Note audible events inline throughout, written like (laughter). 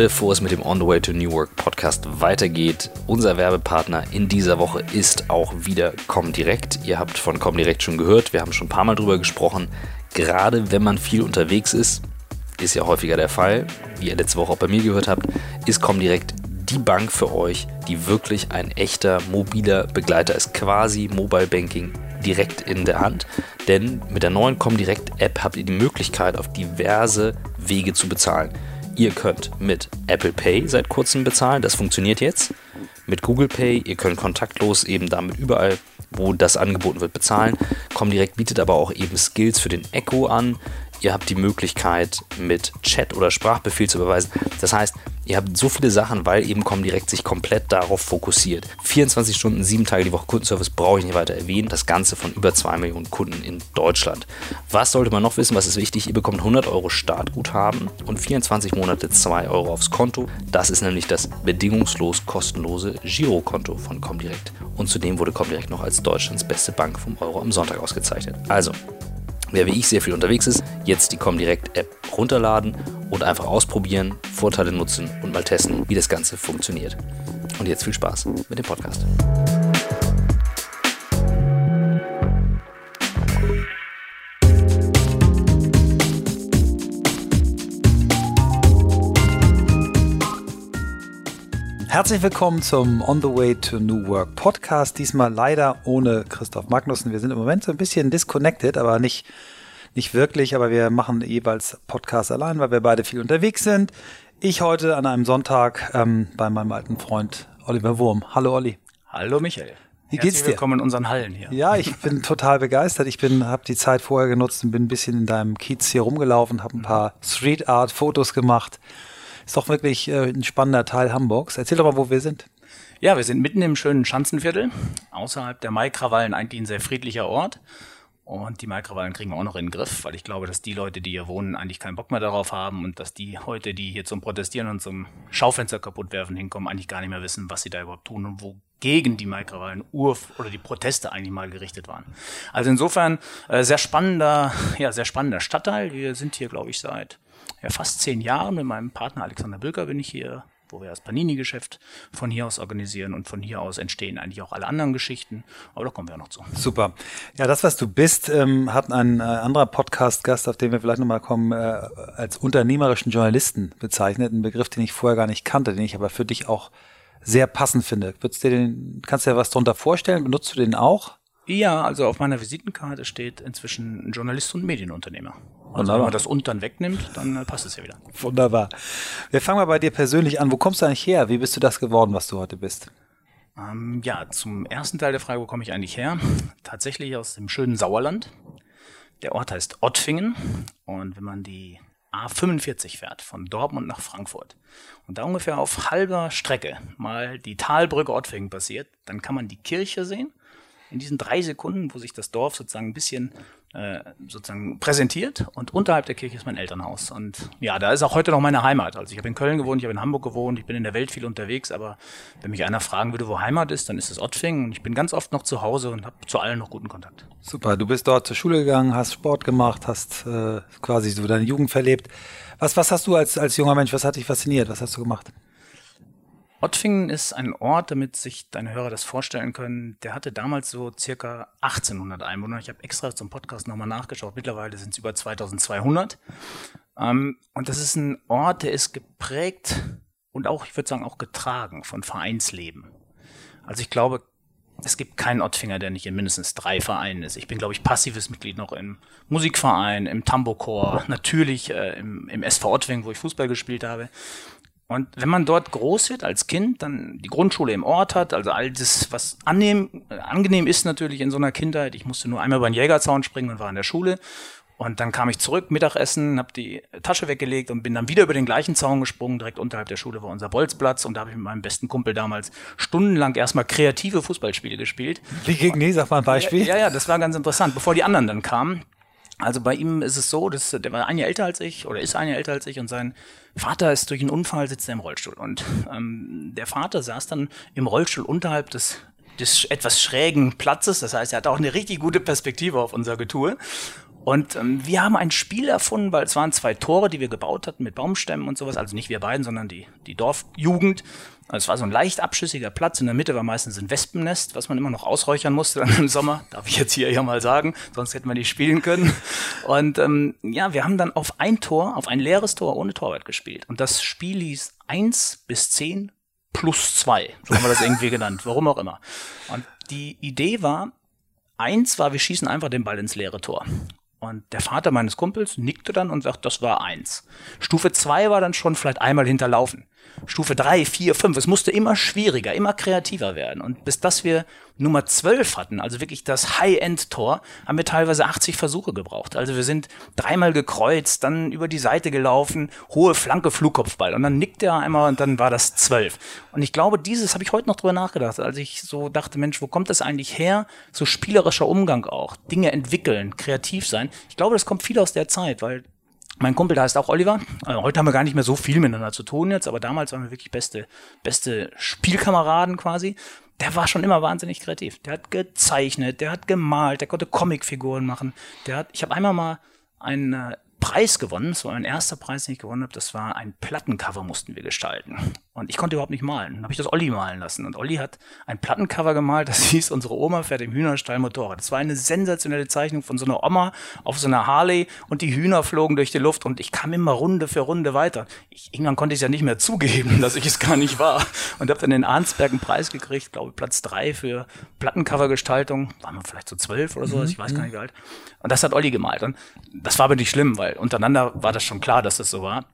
bevor es mit dem On the Way to New Work Podcast weitergeht, unser Werbepartner in dieser Woche ist auch wieder Comdirect. Ihr habt von Comdirect schon gehört, wir haben schon ein paar Mal drüber gesprochen. Gerade wenn man viel unterwegs ist, ist ja häufiger der Fall, wie ihr letzte Woche auch bei mir gehört habt, ist Comdirect die Bank für euch, die wirklich ein echter mobiler Begleiter ist. Quasi Mobile Banking direkt in der Hand. Denn mit der neuen Comdirect App habt ihr die Möglichkeit, auf diverse Wege zu bezahlen. Ihr könnt mit Apple Pay seit kurzem bezahlen, das funktioniert jetzt. Mit Google Pay, ihr könnt kontaktlos eben damit überall, wo das angeboten wird, bezahlen. Comdirect bietet aber auch eben Skills für den Echo an. Ihr habt die Möglichkeit, mit Chat oder Sprachbefehl zu überweisen. Das heißt, ihr habt so viele Sachen, weil eben Comdirect sich komplett darauf fokussiert. 24 Stunden, sieben Tage die Woche Kundenservice brauche ich nicht weiter erwähnen. Das Ganze von über 2 Millionen Kunden in Deutschland. Was sollte man noch wissen? Was ist wichtig? Ihr bekommt 100 Euro Startguthaben und 24 Monate 2 Euro aufs Konto. Das ist nämlich das bedingungslos kostenlose Girokonto von Comdirect. Und zudem wurde Comdirect noch als Deutschlands beste Bank vom Euro am Sonntag ausgezeichnet. Also, Wer wie ich sehr viel unterwegs ist, jetzt die Comdirect App runterladen und einfach ausprobieren, Vorteile nutzen und mal testen, wie das Ganze funktioniert. Und jetzt viel Spaß mit dem Podcast. Herzlich willkommen zum On the Way to New Work Podcast. Diesmal leider ohne Christoph Magnussen. Wir sind im Moment so ein bisschen disconnected, aber nicht, nicht wirklich. Aber wir machen jeweils Podcast allein, weil wir beide viel unterwegs sind. Ich heute an einem Sonntag ähm, bei meinem alten Freund Oliver Wurm. Hallo Olli. Hallo Michael. Wie geht's dir? Willkommen in unseren Hallen hier. Ja, ich bin total begeistert. Ich bin, habe die Zeit vorher genutzt und bin ein bisschen in deinem Kiez hier rumgelaufen, habe ein paar Street Art Fotos gemacht. Ist doch wirklich äh, ein spannender Teil Hamburgs. Erzähl doch mal, wo wir sind. Ja, wir sind mitten im schönen Schanzenviertel, außerhalb der Maikrawallen, eigentlich ein sehr friedlicher Ort. Und die Maikrawallen kriegen wir auch noch in den Griff, weil ich glaube, dass die Leute, die hier wohnen, eigentlich keinen Bock mehr darauf haben und dass die heute, die hier zum Protestieren und zum Schaufenster kaputt werfen hinkommen, eigentlich gar nicht mehr wissen, was sie da überhaupt tun und wogegen die Maikrawallen Ur oder die Proteste eigentlich mal gerichtet waren. Also insofern äh, sehr spannender, ja, sehr spannender Stadtteil. Wir sind hier, glaube ich, seit ja, fast zehn Jahren. Mit meinem Partner Alexander Bülker bin ich hier, wo wir das Panini-Geschäft von hier aus organisieren und von hier aus entstehen eigentlich auch alle anderen Geschichten. Aber da kommen wir noch zu. Super. Ja, das, was du bist, ähm, hat ein äh, anderer Podcast-Gast, auf den wir vielleicht nochmal kommen, äh, als unternehmerischen Journalisten bezeichnet. Ein Begriff, den ich vorher gar nicht kannte, den ich aber für dich auch sehr passend finde. Würdest dir den, kannst du dir was darunter vorstellen? Benutzt du den auch? Ja, also auf meiner Visitenkarte steht inzwischen Journalist und Medienunternehmer. Also wenn man das und dann wegnimmt, dann äh, passt es ja wieder. Wunderbar. Wir fangen mal bei dir persönlich an. Wo kommst du eigentlich her? Wie bist du das geworden, was du heute bist? Ähm, ja, zum ersten Teil der Frage, wo komme ich eigentlich her? Tatsächlich aus dem schönen Sauerland. Der Ort heißt Ottfingen. Und wenn man die A45 fährt, von Dortmund nach Frankfurt, und da ungefähr auf halber Strecke mal die Talbrücke Ottfingen passiert, dann kann man die Kirche sehen. In diesen drei Sekunden, wo sich das Dorf sozusagen ein bisschen äh, sozusagen präsentiert und unterhalb der Kirche ist mein Elternhaus. Und ja, da ist auch heute noch meine Heimat. Also ich habe in Köln gewohnt, ich habe in Hamburg gewohnt, ich bin in der Welt viel unterwegs, aber wenn mich einer fragen würde, wo Heimat ist, dann ist es Ottfingen und ich bin ganz oft noch zu Hause und habe zu allen noch guten Kontakt. Super, du bist dort zur Schule gegangen, hast Sport gemacht, hast äh, quasi so deine Jugend verlebt. Was, was hast du als, als junger Mensch, was hat dich fasziniert, was hast du gemacht? Ottfingen ist ein Ort, damit sich deine Hörer das vorstellen können. Der hatte damals so circa 1800 Einwohner. Ich habe extra zum Podcast nochmal nachgeschaut. Mittlerweile sind es über 2200. Ähm, und das ist ein Ort, der ist geprägt und auch, ich würde sagen, auch getragen von Vereinsleben. Also ich glaube, es gibt keinen Ottfinger, der nicht in mindestens drei Vereinen ist. Ich bin, glaube ich, passives Mitglied noch im Musikverein, im Tambourchor, natürlich äh, im, im SV Ottwing, wo ich Fußball gespielt habe. Und wenn man dort groß wird als Kind, dann die Grundschule im Ort hat, also all das, was annehm, angenehm ist natürlich in so einer Kindheit. Ich musste nur einmal über den Jägerzaun springen und war in der Schule. Und dann kam ich zurück, Mittagessen, habe die Tasche weggelegt und bin dann wieder über den gleichen Zaun gesprungen. Direkt unterhalb der Schule war unser Bolzplatz und da habe ich mit meinem besten Kumpel damals stundenlang erstmal kreative Fußballspiele gespielt. Wie gegen nee, sag mal ein Beispiel. Ja, ja, das war ganz interessant, bevor die anderen dann kamen. Also bei ihm ist es so, dass der war ein Jahr älter als ich oder ist ein Jahr älter als ich und sein Vater ist durch einen Unfall sitzt er im Rollstuhl und ähm, der Vater saß dann im Rollstuhl unterhalb des des etwas schrägen Platzes. Das heißt, er hat auch eine richtig gute Perspektive auf unser Getue. Und ähm, wir haben ein Spiel erfunden, weil es waren zwei Tore, die wir gebaut hatten mit Baumstämmen und sowas. Also nicht wir beiden, sondern die, die Dorfjugend. Also es war so ein leicht abschüssiger Platz. In der Mitte war meistens ein Wespennest, was man immer noch ausräuchern musste dann im Sommer. (laughs) Darf ich jetzt hier ja mal sagen, sonst hätten wir nicht spielen können. Und ähm, ja, wir haben dann auf ein Tor, auf ein leeres Tor ohne Torwart gespielt. Und das Spiel hieß eins bis zehn plus zwei. So haben wir das irgendwie genannt, warum auch immer. Und die Idee war, eins war, wir schießen einfach den Ball ins leere Tor. Und der Vater meines Kumpels nickte dann und sagt, das war eins. Stufe zwei war dann schon vielleicht einmal hinterlaufen. Stufe drei, vier, fünf. Es musste immer schwieriger, immer kreativer werden. Und bis dass wir Nummer 12 hatten, also wirklich das High-End-Tor, haben wir teilweise 80 Versuche gebraucht. Also wir sind dreimal gekreuzt, dann über die Seite gelaufen, hohe Flanke, Flugkopfball. Und dann nickte er einmal und dann war das 12. Und ich glaube, dieses habe ich heute noch drüber nachgedacht, als ich so dachte, Mensch, wo kommt das eigentlich her? So spielerischer Umgang auch. Dinge entwickeln, kreativ sein. Ich glaube, das kommt viel aus der Zeit, weil mein Kumpel, da heißt auch Oliver. Äh, heute haben wir gar nicht mehr so viel miteinander zu tun jetzt, aber damals waren wir wirklich beste, beste Spielkameraden quasi der war schon immer wahnsinnig kreativ. Der hat gezeichnet, der hat gemalt, der konnte Comicfiguren machen. Der hat, ich habe einmal mal einen äh, Preis gewonnen. Das war mein erster Preis, den ich gewonnen habe. Das war ein Plattencover, mussten wir gestalten. Und ich konnte überhaupt nicht malen. Dann habe ich das Olli malen lassen. Und Olli hat ein Plattencover gemalt, das (laughs) hieß Unsere Oma fährt im Hühnerstall Motorrad. Das war eine sensationelle Zeichnung von so einer Oma auf so einer Harley und die Hühner flogen durch die Luft und ich kam immer Runde für Runde weiter. Ich, irgendwann konnte ich es ja nicht mehr zugeben, (laughs) dass ich es gar nicht war. Und habe dann in Arnsberg einen Preis gekriegt, glaube Platz drei für Plattencovergestaltung. Waren wir vielleicht so zwölf oder so, mhm. ich weiß gar nicht wie alt. Und das hat Olli gemalt. Und das war aber nicht schlimm, weil untereinander war das schon klar, dass das so war.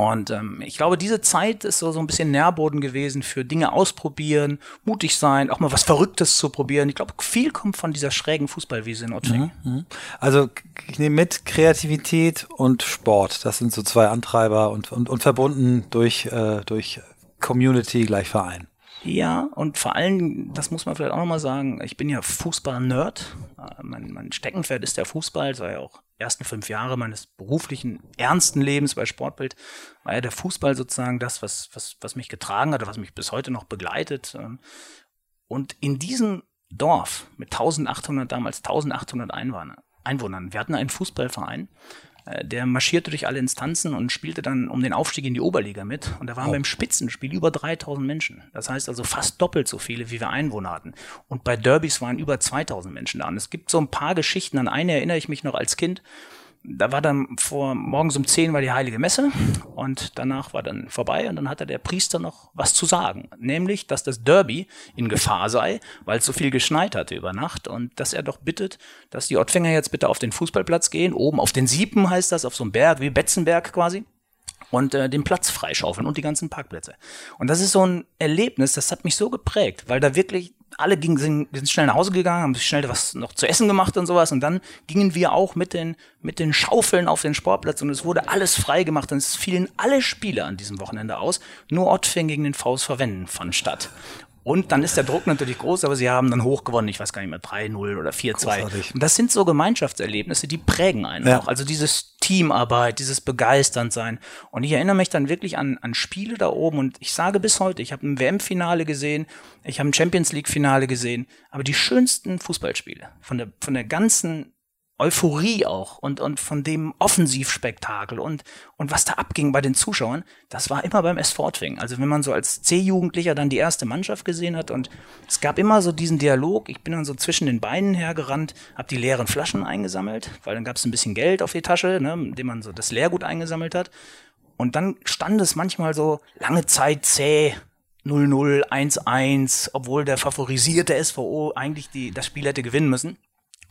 Und ähm, ich glaube, diese Zeit ist so, so ein bisschen Nährboden gewesen für Dinge ausprobieren, mutig sein, auch mal was Verrücktes zu probieren. Ich glaube, viel kommt von dieser schrägen Fußballwiese in Ottwing. Mhm, mhm. Also ich nehme mit Kreativität und Sport. Das sind so zwei Antreiber und, und, und verbunden durch, äh, durch Community gleich Verein. Ja, und vor allem, das muss man vielleicht auch nochmal sagen, ich bin ja Fußball-Nerd. Äh, mein, mein Steckenpferd ist der Fußball, ja auch ersten fünf Jahre meines beruflichen, ernsten Lebens bei Sportbild, war ja der Fußball sozusagen das, was, was, was mich getragen hat, was mich bis heute noch begleitet. Ähm. Und in diesem Dorf mit 1800, damals 1800 Einwohner, Einwohnern, wir hatten einen Fußballverein, der marschierte durch alle Instanzen und spielte dann um den Aufstieg in die Oberliga mit. Und da waren oh. beim Spitzenspiel über 3000 Menschen. Das heißt also fast doppelt so viele, wie wir Einwohner hatten. Und bei Derbys waren über 2000 Menschen da. Und es gibt so ein paar Geschichten. An eine erinnere ich mich noch als Kind da war dann vor morgens um zehn war die heilige Messe und danach war dann vorbei und dann hatte der Priester noch was zu sagen, nämlich, dass das Derby in Gefahr sei, weil es so viel geschneit hatte über Nacht und dass er doch bittet, dass die Ottfänger jetzt bitte auf den Fußballplatz gehen, oben auf den Siepen heißt das, auf so einem Berg wie Betzenberg quasi und äh, den Platz freischaufeln und die ganzen Parkplätze. Und das ist so ein Erlebnis, das hat mich so geprägt, weil da wirklich alle gingen, sind, sind schnell nach Hause gegangen, haben sich schnell was noch zu essen gemacht und sowas. Und dann gingen wir auch mit den, mit den Schaufeln auf den Sportplatz und es wurde alles frei gemacht und es fielen alle Spiele an diesem Wochenende aus. Nur Ottfing gegen den Faust verwenden fand statt. Und dann ist der Druck natürlich groß, aber sie haben dann hochgewonnen, ich weiß gar nicht mehr, 3-0 oder 4-2. Und das sind so Gemeinschaftserlebnisse, die prägen einen ja. auch. Also dieses Teamarbeit, dieses Begeisternd sein. Und ich erinnere mich dann wirklich an, an Spiele da oben und ich sage bis heute, ich habe ein WM-Finale gesehen, ich habe ein Champions League-Finale gesehen, aber die schönsten Fußballspiele von der, von der ganzen Euphorie auch und, und von dem Offensivspektakel und, und was da abging bei den Zuschauern, das war immer beim SV Ottwing. Also wenn man so als C-Jugendlicher dann die erste Mannschaft gesehen hat und es gab immer so diesen Dialog, ich bin dann so zwischen den Beinen hergerannt, habe die leeren Flaschen eingesammelt, weil dann gab es ein bisschen Geld auf die Tasche, ne, indem man so das Leergut eingesammelt hat. Und dann stand es manchmal so lange Zeit zäh, 0-0, 1-1, obwohl der favorisierte SVO eigentlich die, das Spiel hätte gewinnen müssen.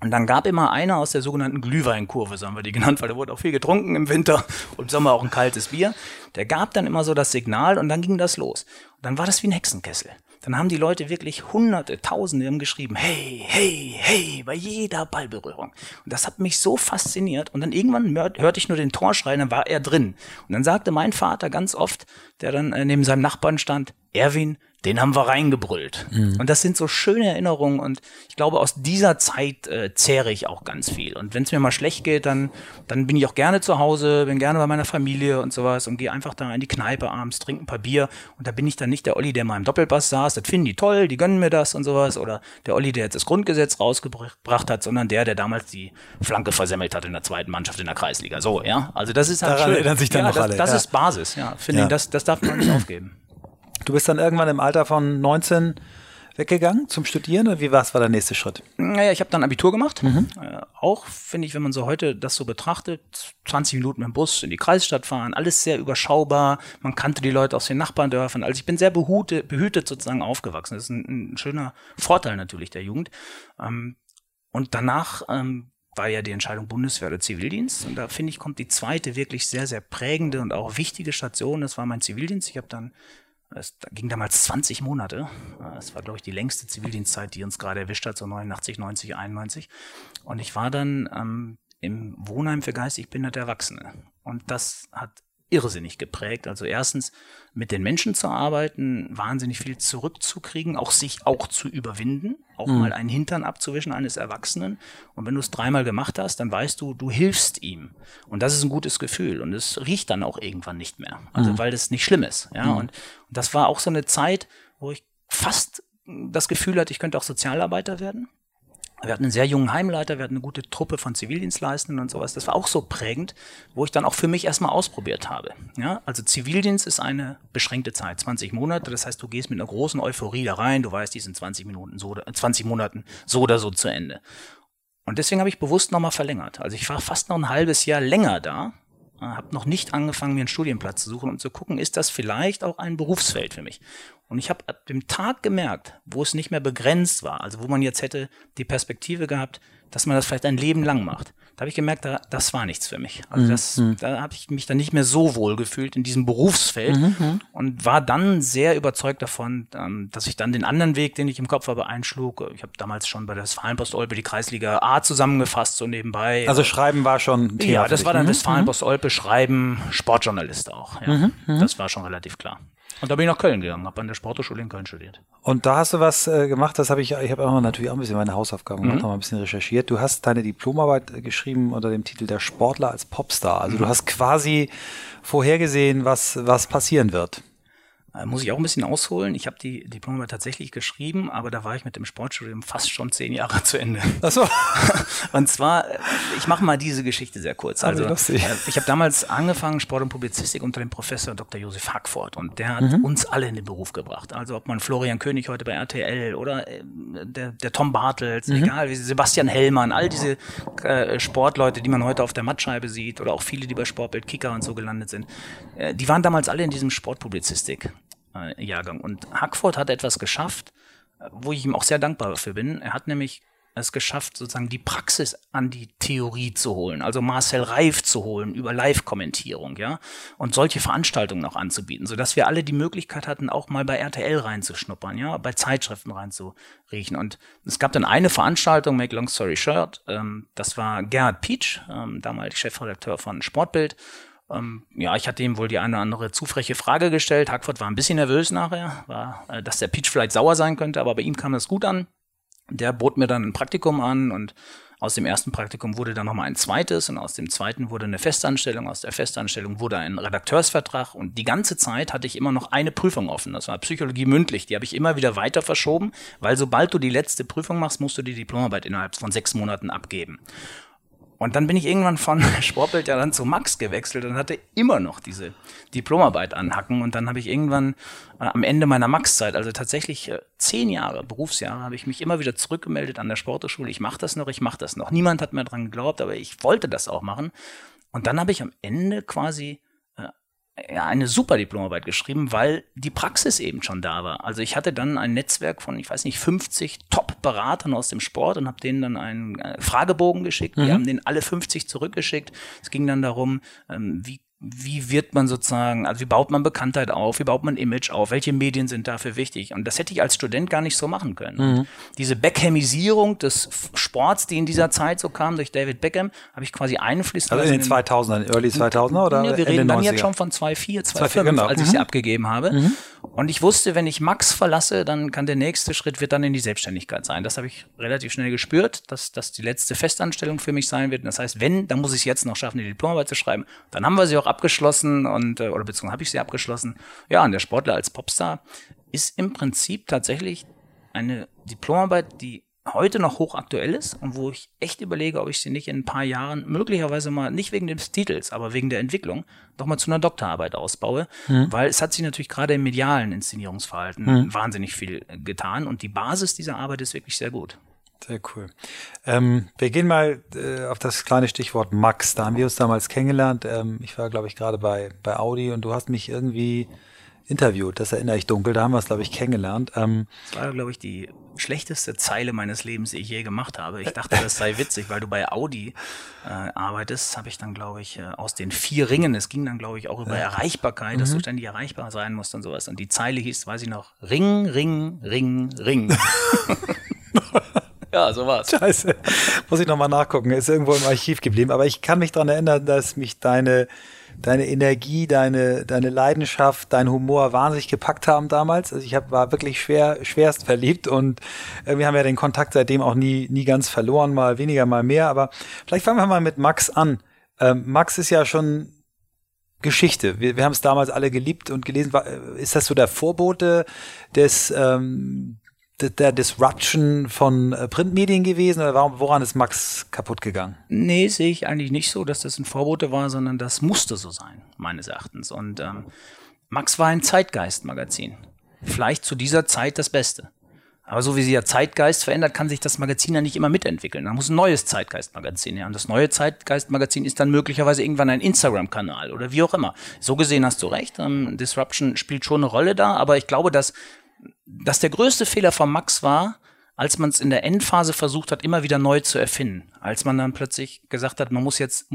Und dann gab immer einer aus der sogenannten Glühweinkurve, so haben wir die genannt, weil da wurde auch viel getrunken im Winter (laughs) und im Sommer auch ein kaltes Bier. Der gab dann immer so das Signal und dann ging das los. Und dann war das wie ein Hexenkessel. Dann haben die Leute wirklich hunderte, tausende haben geschrieben, hey, hey, hey, bei jeder Ballberührung. Und das hat mich so fasziniert. Und dann irgendwann hörte ich nur den Torschrei, dann war er drin. Und dann sagte mein Vater ganz oft, der dann äh, neben seinem Nachbarn stand, Erwin, den haben wir reingebrüllt. Mhm. Und das sind so schöne Erinnerungen und ich glaube, aus dieser Zeit äh, zehre ich auch ganz viel. Und wenn es mir mal schlecht geht, dann, dann bin ich auch gerne zu Hause, bin gerne bei meiner Familie und sowas und gehe einfach da in die Kneipe abends, trinke ein paar Bier und da bin ich dann nicht der Olli, der mal im Doppelbass saß, das finden die toll, die gönnen mir das und sowas oder der Olli, der jetzt das Grundgesetz rausgebracht hat, sondern der, der damals die Flanke versemmelt hat in der zweiten Mannschaft in der Kreisliga. So, ja. Also das ist halt Daran schön. erinnern sich dann ja, noch das, alle, Das ja. ist Basis, ja. Finde Ja. ich, das, das darf man nicht (clears throat) aufgeben. Du bist dann irgendwann im Alter von 19 weggegangen zum Studieren oder wie was war der nächste Schritt? Naja, ich habe dann Abitur gemacht. Mhm. Äh, auch, finde ich, wenn man so heute das so betrachtet, 20 Minuten mit dem Bus in die Kreisstadt fahren, alles sehr überschaubar. Man kannte die Leute aus den Nachbardörfern. Also ich bin sehr behute, behütet sozusagen aufgewachsen. Das ist ein, ein schöner Vorteil natürlich der Jugend. Ähm, und danach ähm, war ja die Entscheidung Bundeswehr oder Zivildienst. Und da finde ich, kommt die zweite wirklich sehr, sehr prägende und auch wichtige Station. Das war mein Zivildienst. Ich habe dann es ging damals 20 Monate. Es war, glaube ich, die längste Zivildienstzeit, die uns gerade erwischt hat, so 89, 90, 91. Und ich war dann ähm, im Wohnheim für geistig behinderte Erwachsene. Und das hat irrsinnig geprägt. Also erstens mit den Menschen zu arbeiten, wahnsinnig viel zurückzukriegen, auch sich auch zu überwinden, auch mal einen Hintern abzuwischen eines Erwachsenen. Und wenn du es dreimal gemacht hast, dann weißt du, du hilfst ihm. Und das ist ein gutes Gefühl. Und es riecht dann auch irgendwann nicht mehr. Also weil das nicht schlimm ist. Ja, und, und das war auch so eine Zeit, wo ich fast das Gefühl hatte, ich könnte auch Sozialarbeiter werden. Wir hatten einen sehr jungen Heimleiter, wir hatten eine gute Truppe von Zivildienstleistenden und sowas. Das war auch so prägend, wo ich dann auch für mich erstmal ausprobiert habe. Ja, also Zivildienst ist eine beschränkte Zeit, 20 Monate. Das heißt, du gehst mit einer großen Euphorie da rein. Du weißt, die sind 20 Minuten so, oder- 20 Monaten so oder so zu Ende. Und deswegen habe ich bewusst nochmal verlängert. Also ich war fast noch ein halbes Jahr länger da, habe noch nicht angefangen, mir einen Studienplatz zu suchen, um zu gucken, ist das vielleicht auch ein Berufsfeld für mich. Und ich habe ab dem Tag gemerkt, wo es nicht mehr begrenzt war, also wo man jetzt hätte die Perspektive gehabt, dass man das vielleicht ein Leben lang macht. Da habe ich gemerkt, da, das war nichts für mich. Also das, da habe ich mich dann nicht mehr so wohl gefühlt in diesem Berufsfeld und war dann sehr überzeugt davon, ähm, dass ich dann den anderen Weg, den ich im Kopf habe, einschlug. Ich habe damals schon bei der Westfalenpost Olpe die Kreisliga A zusammengefasst, so nebenbei. Also Schreiben war schon Thema. ja, das war dann Mhm. Westfalenpost Olpe, Schreiben, Sportjournalist auch. Ja. Das war schon relativ klar. Und da bin ich nach Köln gegangen, habe an der Sporthochschule in Köln studiert. Und da hast du was äh, gemacht, das habe ich, ich habe auch natürlich auch ein bisschen meine Hausaufgaben gemacht, noch mal ein bisschen recherchiert. Du hast deine Diplomarbeit äh, geschrieben unter dem Titel Der Sportler als Popstar. Also du hast quasi vorhergesehen, was, was passieren wird. Äh, muss ich auch ein bisschen ausholen. Ich habe die Diplomarbeit tatsächlich geschrieben, aber da war ich mit dem Sportstudium fast schon zehn Jahre (laughs) zu Ende. Achso. (laughs) Und zwar, äh, ich mache mal diese Geschichte sehr kurz. Ah, Also, lustig. äh, ich habe damals angefangen, Sport und Publizistik unter dem Professor Dr. Josef Hackford und der hat Mhm. uns alle in den Beruf gebracht. Also ob man Florian König heute bei RTL oder äh, der, der Tom Bartels, Mhm. egal, wie Sebastian Hellmann, all diese Sportleute, die man heute auf der Mattscheibe sieht oder auch viele, die bei Sportbild Kicker und so gelandet sind, die waren damals alle in diesem Sportpublizistik. Äh, Jahrgang. Und Hackford hat etwas geschafft, äh, wo ich ihm auch sehr dankbar dafür bin. Er hat nämlich es geschafft, sozusagen die Praxis an die Theorie zu holen, also Marcel Reif zu holen über Live-Kommentierung, ja, und solche Veranstaltungen auch anzubieten, sodass wir alle die Möglichkeit hatten, auch mal bei RTL reinzuschnuppern, ja, bei Zeitschriften reinzuriechen. Und es gab dann eine Veranstaltung, Make Long Story Short, ähm, das war Gerhard Pietsch, ähm, damals Chefredakteur von Sportbild, ähm, ja, ich hatte ihm wohl die eine oder andere zu freche Frage gestellt. Hackford war ein bisschen nervös nachher, war, äh, dass der Peach vielleicht sauer sein könnte, aber bei ihm kam das gut an. Der bot mir dann ein Praktikum an und aus dem ersten Praktikum wurde dann nochmal ein zweites und aus dem zweiten wurde eine Festanstellung, aus der Festanstellung wurde ein Redakteursvertrag und die ganze Zeit hatte ich immer noch eine Prüfung offen. Das war Psychologie mündlich. Die habe ich immer wieder weiter verschoben, weil sobald du die letzte Prüfung machst, musst du die Diplomarbeit innerhalb von sechs Monaten abgeben. Und dann bin ich irgendwann von Sportbild ja dann zu Max gewechselt und hatte immer noch diese Diplomarbeit anhacken. Und dann habe ich irgendwann äh, am Ende meiner Max-Zeit, also tatsächlich äh, zehn Jahre, Berufsjahre, habe ich mich immer wieder zurückgemeldet an der Sporteschule. Ich mache das noch, ich mache das noch. Niemand hat mir dran geglaubt, aber ich wollte das auch machen. Und dann habe ich am Ende quasi eine super Diplomarbeit geschrieben, weil die Praxis eben schon da war. Also ich hatte dann ein Netzwerk von, ich weiß nicht, 50 Top-Beratern aus dem Sport und habe denen dann einen äh, Fragebogen geschickt. Die haben den alle 50 zurückgeschickt. Es ging dann darum, ähm, wie wie wird man sozusagen, also wie baut man Bekanntheit auf, wie baut man Image auf, welche Medien sind dafür wichtig? Und das hätte ich als Student gar nicht so machen können. Und diese Beckhamisierung des Sports, die in dieser Zeit so kam durch David Beckham, habe ich quasi einfließen Also in den lassen 2000ern, Early 2000er oder ja, wir reden dann 90er? jetzt schon von 2,4, 2,5, genau. als ich sie abgegeben habe. Und ich wusste, wenn ich Max verlasse, dann kann der nächste Schritt wird dann in die Selbstständigkeit sein. Das habe ich relativ schnell gespürt, dass das die letzte Festanstellung für mich sein wird. Und das heißt, wenn, dann muss ich es jetzt noch schaffen, die Diplomarbeit zu schreiben. Dann haben wir sie auch abgeschlossen und äh, oder beziehungsweise habe ich sie abgeschlossen. Ja, und der Sportler als Popstar ist im Prinzip tatsächlich eine Diplomarbeit, die heute noch hochaktuell ist und wo ich echt überlege, ob ich sie nicht in ein paar Jahren möglicherweise mal, nicht wegen des Titels, aber wegen der Entwicklung, doch mal zu einer Doktorarbeit ausbaue, mhm. weil es hat sich natürlich gerade im medialen Inszenierungsverhalten mhm. wahnsinnig viel getan und die Basis dieser Arbeit ist wirklich sehr gut. Sehr cool. Ähm, wir gehen mal äh, auf das kleine Stichwort Max. Da haben wir uns damals kennengelernt. Ähm, ich war, glaube ich, gerade bei, bei Audi und du hast mich irgendwie interviewt. Das erinnere ich dunkel. Da haben wir es, glaube ich, kennengelernt. Ähm, das war, glaube ich, die schlechteste Zeile meines Lebens, die ich je gemacht habe. Ich dachte, das sei witzig, weil du bei Audi äh, arbeitest, habe ich dann, glaube ich, äh, aus den vier Ringen, es ging dann, glaube ich, auch über ja. Erreichbarkeit, mhm. dass du mhm. ständig erreichbar sein musst und sowas. Und die Zeile hieß, weiß ich noch, Ring, Ring, Ring, Ring. (laughs) (laughs) (laughs) Ja, so war's. Scheiße. Muss ich nochmal nachgucken. Ist irgendwo im Archiv geblieben. Aber ich kann mich daran erinnern, dass mich deine deine Energie, deine, deine Leidenschaft, dein Humor wahnsinnig gepackt haben damals. Also ich hab, war wirklich schwer, schwerst verliebt und äh, wir haben ja den Kontakt seitdem auch nie, nie ganz verloren, mal weniger, mal mehr. Aber vielleicht fangen wir mal mit Max an. Ähm, Max ist ja schon Geschichte. Wir, wir haben es damals alle geliebt und gelesen. Äh, ist das so der Vorbote des, ähm, der Disruption von äh, Printmedien gewesen oder woran ist Max kaputt gegangen? Nee, sehe ich eigentlich nicht so, dass das ein Vorbote war, sondern das musste so sein, meines Erachtens. Und ähm, Max war ein Zeitgeist-Magazin. Vielleicht zu dieser Zeit das Beste. Aber so wie sich der Zeitgeist verändert, kann sich das Magazin ja nicht immer mitentwickeln. Da muss ein neues Zeitgeist-Magazin her. Und das neue Zeitgeist-Magazin ist dann möglicherweise irgendwann ein Instagram-Kanal oder wie auch immer. So gesehen hast du recht. Ähm, Disruption spielt schon eine Rolle da, aber ich glaube, dass dass der größte Fehler von Max war, als man es in der Endphase versucht hat, immer wieder neu zu erfinden. Als man dann plötzlich gesagt hat, man muss jetzt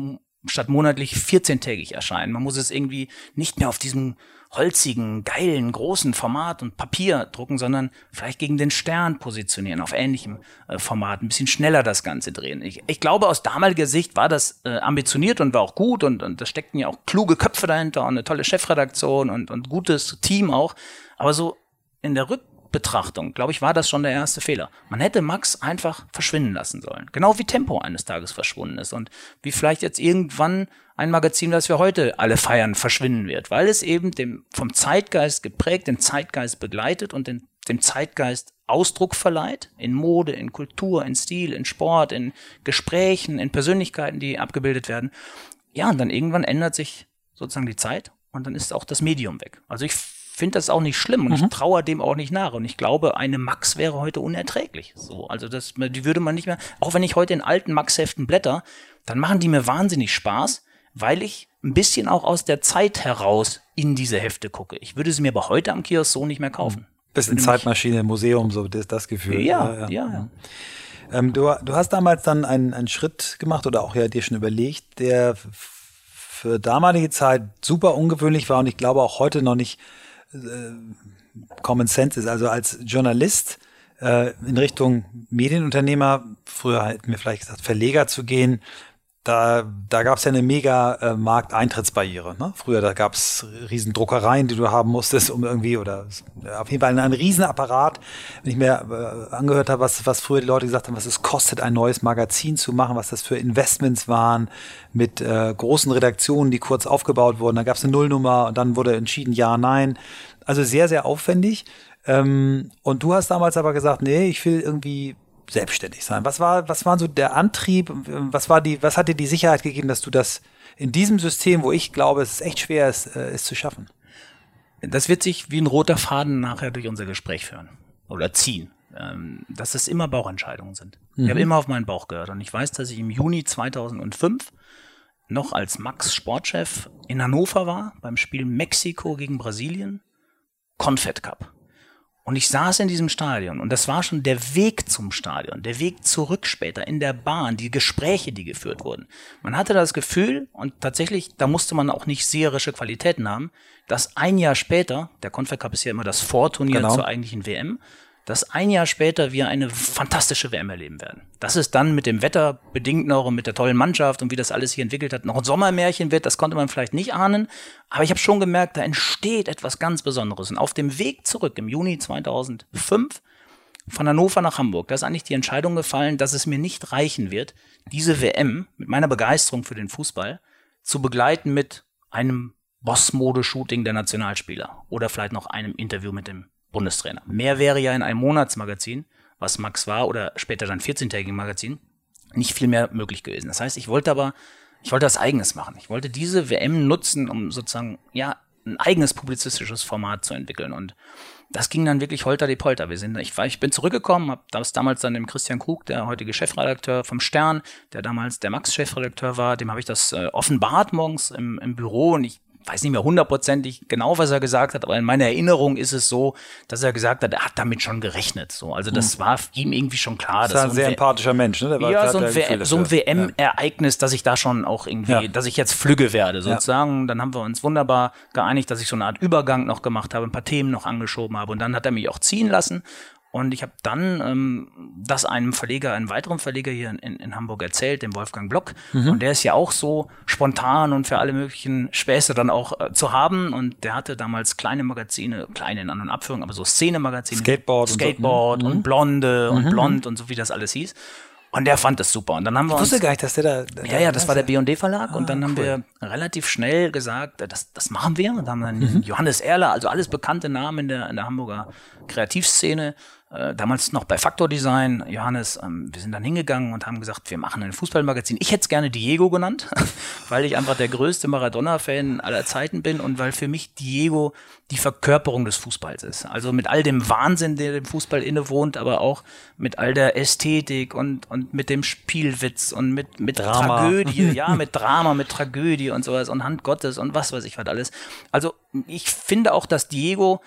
statt monatlich 14-tägig erscheinen. Man muss es irgendwie nicht mehr auf diesem holzigen, geilen, großen Format und Papier drucken, sondern vielleicht gegen den Stern positionieren, auf ähnlichem äh, Format, ein bisschen schneller das Ganze drehen. Ich, ich glaube, aus damaliger Sicht war das äh, ambitioniert und war auch gut und, und da steckten ja auch kluge Köpfe dahinter und eine tolle Chefredaktion und, und gutes Team auch. Aber so in der Rückbetrachtung, glaube ich, war das schon der erste Fehler. Man hätte Max einfach verschwinden lassen sollen. Genau wie Tempo eines Tages verschwunden ist und wie vielleicht jetzt irgendwann ein Magazin, das wir heute alle feiern, verschwinden wird, weil es eben dem, vom Zeitgeist geprägt, den Zeitgeist begleitet und den, dem Zeitgeist Ausdruck verleiht, in Mode, in Kultur, in Stil, in Sport, in Gesprächen, in Persönlichkeiten, die abgebildet werden. Ja, und dann irgendwann ändert sich sozusagen die Zeit und dann ist auch das Medium weg. Also ich finde das auch nicht schlimm und mhm. ich traue dem auch nicht nach. Und ich glaube, eine Max wäre heute unerträglich. So, also das, die würde man nicht mehr, auch wenn ich heute in alten Max-Heften blätter, dann machen die mir wahnsinnig Spaß, weil ich ein bisschen auch aus der Zeit heraus in diese Hefte gucke. Ich würde sie mir aber heute am Kiosk so nicht mehr kaufen. Bisschen Zeitmaschine, Museum, so das, das Gefühl. Ja, ja, ja. ja. ja. Ähm, du, du hast damals dann einen, einen Schritt gemacht oder auch ja dir schon überlegt, der für damalige Zeit super ungewöhnlich war und ich glaube auch heute noch nicht Common Sense ist. Also als Journalist äh, in Richtung Medienunternehmer, früher hätten wir vielleicht gesagt, Verleger zu gehen, da, da gab es ja eine mega äh, Markteintrittsbarriere. Ne? Früher, da gab es riesen Druckereien, die du haben musstest, um irgendwie, oder auf jeden Fall ein, Riesenapparat. Wenn ich mir äh, angehört habe, was, was früher die Leute gesagt haben, was es kostet, ein neues Magazin zu machen, was das für Investments waren, mit äh, großen Redaktionen, die kurz aufgebaut wurden. Da gab es eine Nullnummer und dann wurde entschieden, ja, nein. Also sehr, sehr aufwendig. Ähm, und du hast damals aber gesagt, nee, ich will irgendwie selbstständig sein. Was war, was war so der Antrieb? Was war die, was hat dir die Sicherheit gegeben, dass du das in diesem System, wo ich glaube, es echt schwer ist, äh, ist zu schaffen? Das wird sich wie ein roter Faden nachher durch unser Gespräch führen oder ziehen. Ähm, dass es immer Bauchentscheidungen sind. Mhm. Ich habe immer auf meinen Bauch gehört und ich weiß, dass ich im Juni 2005 noch als Max Sportchef in Hannover war beim Spiel Mexiko gegen Brasilien, Confed Cup. Und ich saß in diesem Stadion und das war schon der Weg zum Stadion, der Weg zurück später in der Bahn, die Gespräche, die geführt wurden. Man hatte das Gefühl und tatsächlich, da musste man auch nicht seherische Qualitäten haben, dass ein Jahr später, der Confed Cup ist ja immer das Vorturnier genau. zur eigentlichen WM, dass ein Jahr später wir eine fantastische WM erleben werden. Dass es dann mit dem Wetter bedingt noch und mit der tollen Mannschaft und wie das alles hier entwickelt hat, noch ein Sommermärchen wird, das konnte man vielleicht nicht ahnen. Aber ich habe schon gemerkt, da entsteht etwas ganz Besonderes. Und auf dem Weg zurück im Juni 2005 von Hannover nach Hamburg, da ist eigentlich die Entscheidung gefallen, dass es mir nicht reichen wird, diese WM mit meiner Begeisterung für den Fußball zu begleiten mit einem Boss-Mode-Shooting der Nationalspieler oder vielleicht noch einem Interview mit dem Bundestrainer. Mehr wäre ja in einem Monatsmagazin, was Max war, oder später dann 14-tägigen Magazin, nicht viel mehr möglich gewesen. Das heißt, ich wollte aber, ich wollte was Eigenes machen. Ich wollte diese WM nutzen, um sozusagen, ja, ein eigenes publizistisches Format zu entwickeln. Und das ging dann wirklich holter die Polter. Wir sind, ich, war, ich bin zurückgekommen, habe das damals dann dem Christian Krug, der heutige Chefredakteur vom Stern, der damals der Max-Chefredakteur war, dem habe ich das äh, offenbart morgens im, im Büro und ich weiß nicht mehr hundertprozentig genau, was er gesagt hat, aber in meiner Erinnerung ist es so, dass er gesagt hat, er hat damit schon gerechnet. So, also das hm. war ihm irgendwie schon klar. Das war ein sehr empathischer Mensch, ne? ja, so ein, so ein WM-Ereignis, dass ich da schon auch irgendwie, ja. dass ich jetzt flügge werde, sozusagen. Ja. Dann haben wir uns wunderbar geeinigt, dass ich so eine Art Übergang noch gemacht habe, ein paar Themen noch angeschoben habe und dann hat er mich auch ziehen lassen und ich habe dann ähm, das einem Verleger, einem weiteren Verleger hier in, in Hamburg erzählt, dem Wolfgang Block. Mhm. Und der ist ja auch so spontan und für alle möglichen Späße dann auch äh, zu haben. Und der hatte damals kleine Magazine, kleine in anderen Abführungen, aber so Szene-Magazine. Skateboard. Skateboard und, so. und, mhm. Blonde mhm. und Blond und so wie das alles hieß. Und der fand es super. Und dann haben wir ich wusste uns, gar nicht, dass der da. Der ja, ja, das war der B&D Verlag. Ah, und dann haben wir relativ schnell gesagt, das, das machen wir. Und dann haben dann mhm. Johannes Erler, also alles bekannte Namen in der, in der Hamburger Kreativszene, äh, damals noch bei Faktor Design, Johannes, ähm, wir sind dann hingegangen und haben gesagt, wir machen ein Fußballmagazin. Ich hätte es gerne Diego genannt, (laughs) weil ich einfach der größte Maradona-Fan aller Zeiten bin und weil für mich Diego die Verkörperung des Fußballs ist. Also mit all dem Wahnsinn, der dem Fußball innewohnt, aber auch mit all der Ästhetik und, und mit dem Spielwitz und mit, mit Drama. Tragödie, (laughs) ja, mit Drama, mit Tragödie und sowas und Hand Gottes und was weiß ich was alles. Also ich finde auch, dass Diego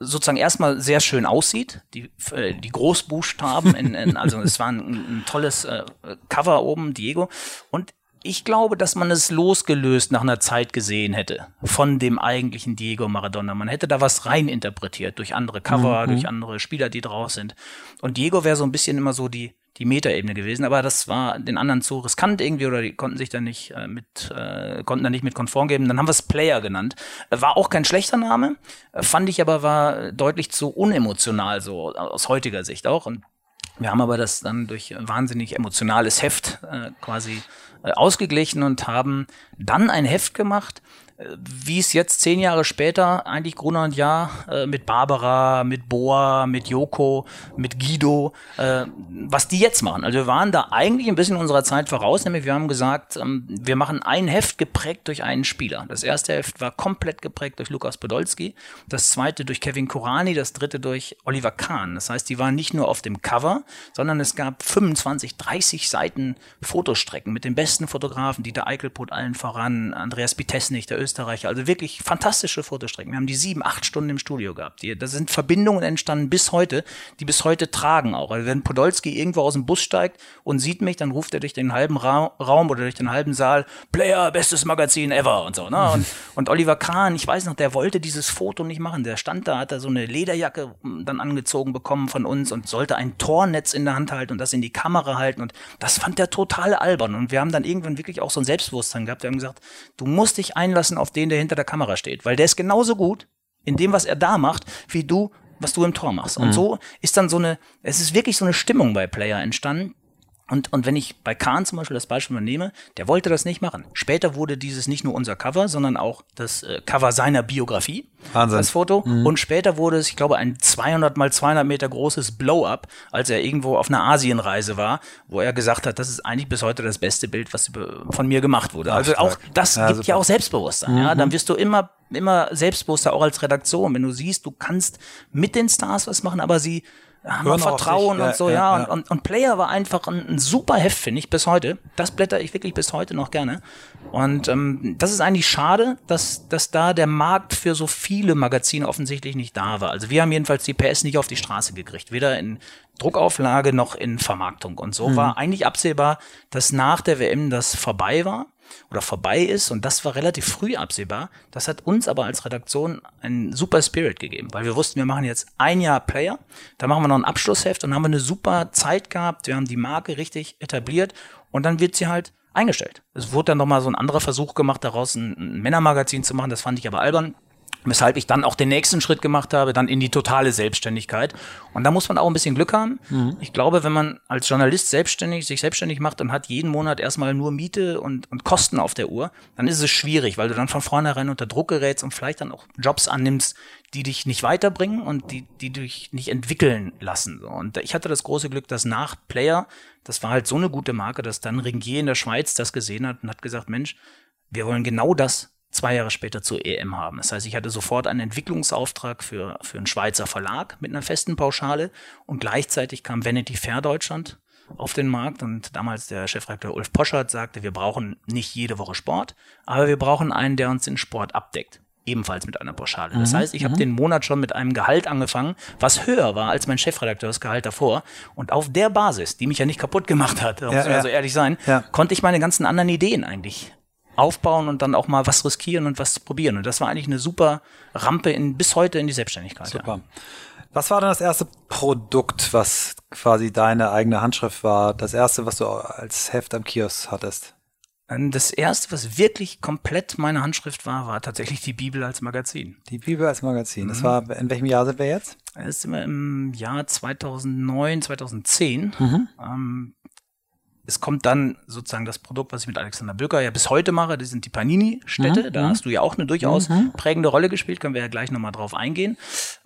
sozusagen erstmal sehr schön aussieht. Die, äh, die Großbuchstaben, in, in, also es war ein, ein tolles äh, Cover oben, Diego. Und ich glaube, dass man es losgelöst nach einer Zeit gesehen hätte von dem eigentlichen Diego Maradona. Man hätte da was reininterpretiert durch andere Cover, mhm. durch andere Spieler, die drauf sind. Und Diego wäre so ein bisschen immer so die die Metaebene gewesen, aber das war den anderen zu riskant irgendwie oder die konnten sich da nicht äh, mit äh, konnten da nicht mit konform geben. Dann haben wir es Player genannt. War auch kein schlechter Name, fand ich aber war deutlich zu unemotional so aus heutiger Sicht auch und wir haben aber das dann durch wahnsinnig emotionales Heft äh, quasi äh, ausgeglichen und haben dann ein Heft gemacht, wie es jetzt zehn Jahre später, eigentlich Gruner und Jahr, äh, mit Barbara, mit Boa, mit Joko, mit Guido, äh, was die jetzt machen. Also wir waren da eigentlich ein bisschen unserer Zeit voraus, nämlich wir haben gesagt, ähm, wir machen ein Heft geprägt durch einen Spieler. Das erste Heft war komplett geprägt durch Lukas Podolski, das zweite durch Kevin Kurani, das dritte durch Oliver Kahn. Das heißt, die waren nicht nur auf dem Cover, sondern es gab 25, 30 Seiten Fotostrecken mit den besten Fotografen, Dieter Eichelput allen voran, Andreas Bitesnik, der Österreicher, Österreicher. Also wirklich fantastische Fotostrecken. Wir haben die sieben, acht Stunden im Studio gehabt. da sind Verbindungen entstanden bis heute, die bis heute tragen auch. Also wenn Podolski irgendwo aus dem Bus steigt und sieht mich, dann ruft er durch den halben Ra Raum oder durch den halben Saal, Player, bestes Magazin ever und so. Ne? Und, (laughs) und Oliver Kahn, ich weiß noch, der wollte dieses Foto nicht machen. Der stand da, hat er so eine Lederjacke hm, dann angezogen bekommen von uns und sollte ein Tornetz in der Hand halten und das in die Kamera halten. Und das fand der total albern. Und wir haben dann irgendwann wirklich auch so ein Selbstbewusstsein gehabt. Wir haben gesagt, du musst dich einlassen auf den, der hinter der Kamera steht, weil der ist genauso gut in dem, was er da macht, wie du, was du im Tor machst. Und mhm. so ist dann so eine, es ist wirklich so eine Stimmung bei Player entstanden, und, und wenn ich bei Kahn zum Beispiel das Beispiel mal nehme, der wollte das nicht machen. Später wurde dieses nicht nur unser Cover, sondern auch das äh, Cover seiner Biografie, Wahnsinn. das Foto. Mhm. Und später wurde es, ich glaube, ein 200 mal 200 Meter großes Blow-up, als er irgendwo auf einer Asienreise war, wo er gesagt hat, das ist eigentlich bis heute das beste Bild, was von mir gemacht wurde. Also auch das ja, gibt super. ja auch Selbstbewusstsein. Mhm. Ja, dann wirst du immer immer selbstbewusster auch als Redaktion, wenn du siehst, du kannst mit den Stars was machen, aber sie haben wir Vertrauen und so, ja. ja. ja. Und, und, Player war einfach ein, ein, super Heft, finde ich, bis heute. Das blätter ich wirklich bis heute noch gerne. Und ähm, das ist eigentlich schade, dass, dass da der Markt für so viele Magazine offensichtlich nicht da war. Also wir haben jedenfalls die PS nicht auf die Straße gekriegt, weder in Druckauflage noch in Vermarktung. Und so mhm. war eigentlich absehbar, dass nach der WM das vorbei war. Oder vorbei ist. Und das war relativ früh absehbar. Das hat uns aber als Redaktion einen super Spirit gegeben, weil wir wussten, wir machen jetzt ein Jahr Player, da machen wir noch ein Abschlussheft und haben eine super Zeit gehabt. Wir haben die Marke richtig etabliert und dann wird sie halt eingestellt. Es wurde dann nochmal so ein anderer Versuch gemacht, daraus ein Männermagazin zu machen. Das fand ich aber albern. Weshalb ich dann auch den nächsten Schritt gemacht habe, dann in die totale Selbstständigkeit. Und da muss man auch ein bisschen Glück haben. Mhm. Ich glaube, wenn man als Journalist selbstständig, sich selbstständig macht und hat jeden Monat erstmal nur Miete und, und Kosten auf der Uhr, dann ist es schwierig, weil du dann von vornherein unter Druck gerätst und vielleicht dann auch Jobs annimmst, die dich nicht weiterbringen und die, die dich nicht entwickeln lassen. Und ich hatte das große Glück, dass nach Player, das war halt so eine gute Marke, dass dann Ringier in der Schweiz das gesehen hat und hat gesagt, Mensch, wir wollen genau das zwei Jahre später zur EM haben. Das heißt, ich hatte sofort einen Entwicklungsauftrag für, für einen Schweizer Verlag mit einer festen Pauschale und gleichzeitig kam Vanity Fair Deutschland auf den Markt und damals der Chefredakteur Ulf Poschert sagte, wir brauchen nicht jede Woche Sport, aber wir brauchen einen, der uns den Sport abdeckt. Ebenfalls mit einer Pauschale. Das mhm, heißt, ich habe mhm. den Monat schon mit einem Gehalt angefangen, was höher war als mein Chefredakteursgehalt davor. Und auf der Basis, die mich ja nicht kaputt gemacht hat, ja, muss man ja. so ehrlich sein, ja. konnte ich meine ganzen anderen Ideen eigentlich aufbauen und dann auch mal was riskieren und was probieren. Und das war eigentlich eine super Rampe in, bis heute in die Selbstständigkeit. Super. Ja. Was war denn das erste Produkt, was quasi deine eigene Handschrift war? Das erste, was du als Heft am Kiosk hattest? Ähm, das erste, was wirklich komplett meine Handschrift war, war tatsächlich die Bibel als Magazin. Die Bibel als Magazin. Das mhm. war, in welchem Jahr sind wir jetzt? Das sind wir im Jahr 2009, 2010. Mhm. Ähm, es kommt dann sozusagen das Produkt, was ich mit Alexander Böker ja bis heute mache, das sind die Panini-Städte. Mhm. Da hast du ja auch eine durchaus mhm. prägende Rolle gespielt, können wir ja gleich nochmal drauf eingehen.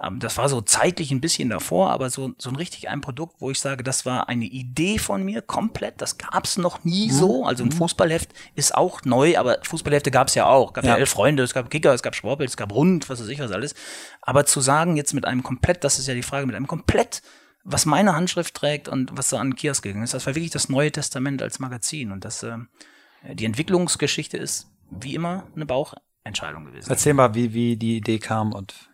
Ähm, das war so zeitlich ein bisschen davor, aber so, so ein richtig ein Produkt, wo ich sage, das war eine Idee von mir komplett. Das gab's noch nie mhm. so. Also ein mhm. Fußballheft ist auch neu, aber Fußballhefte gab's ja auch. Es gab ja. ja elf Freunde, es gab Kicker, es gab Schworbel, es gab Rund, was weiß ich was alles. Aber zu sagen, jetzt mit einem komplett, das ist ja die Frage, mit einem komplett was meine Handschrift trägt und was so an Kiosk gegangen ist. Das war wirklich das Neue Testament als Magazin. Und das, äh, die Entwicklungsgeschichte ist wie immer eine Bauchentscheidung gewesen. Erzähl mal, wie, wie die Idee kam und.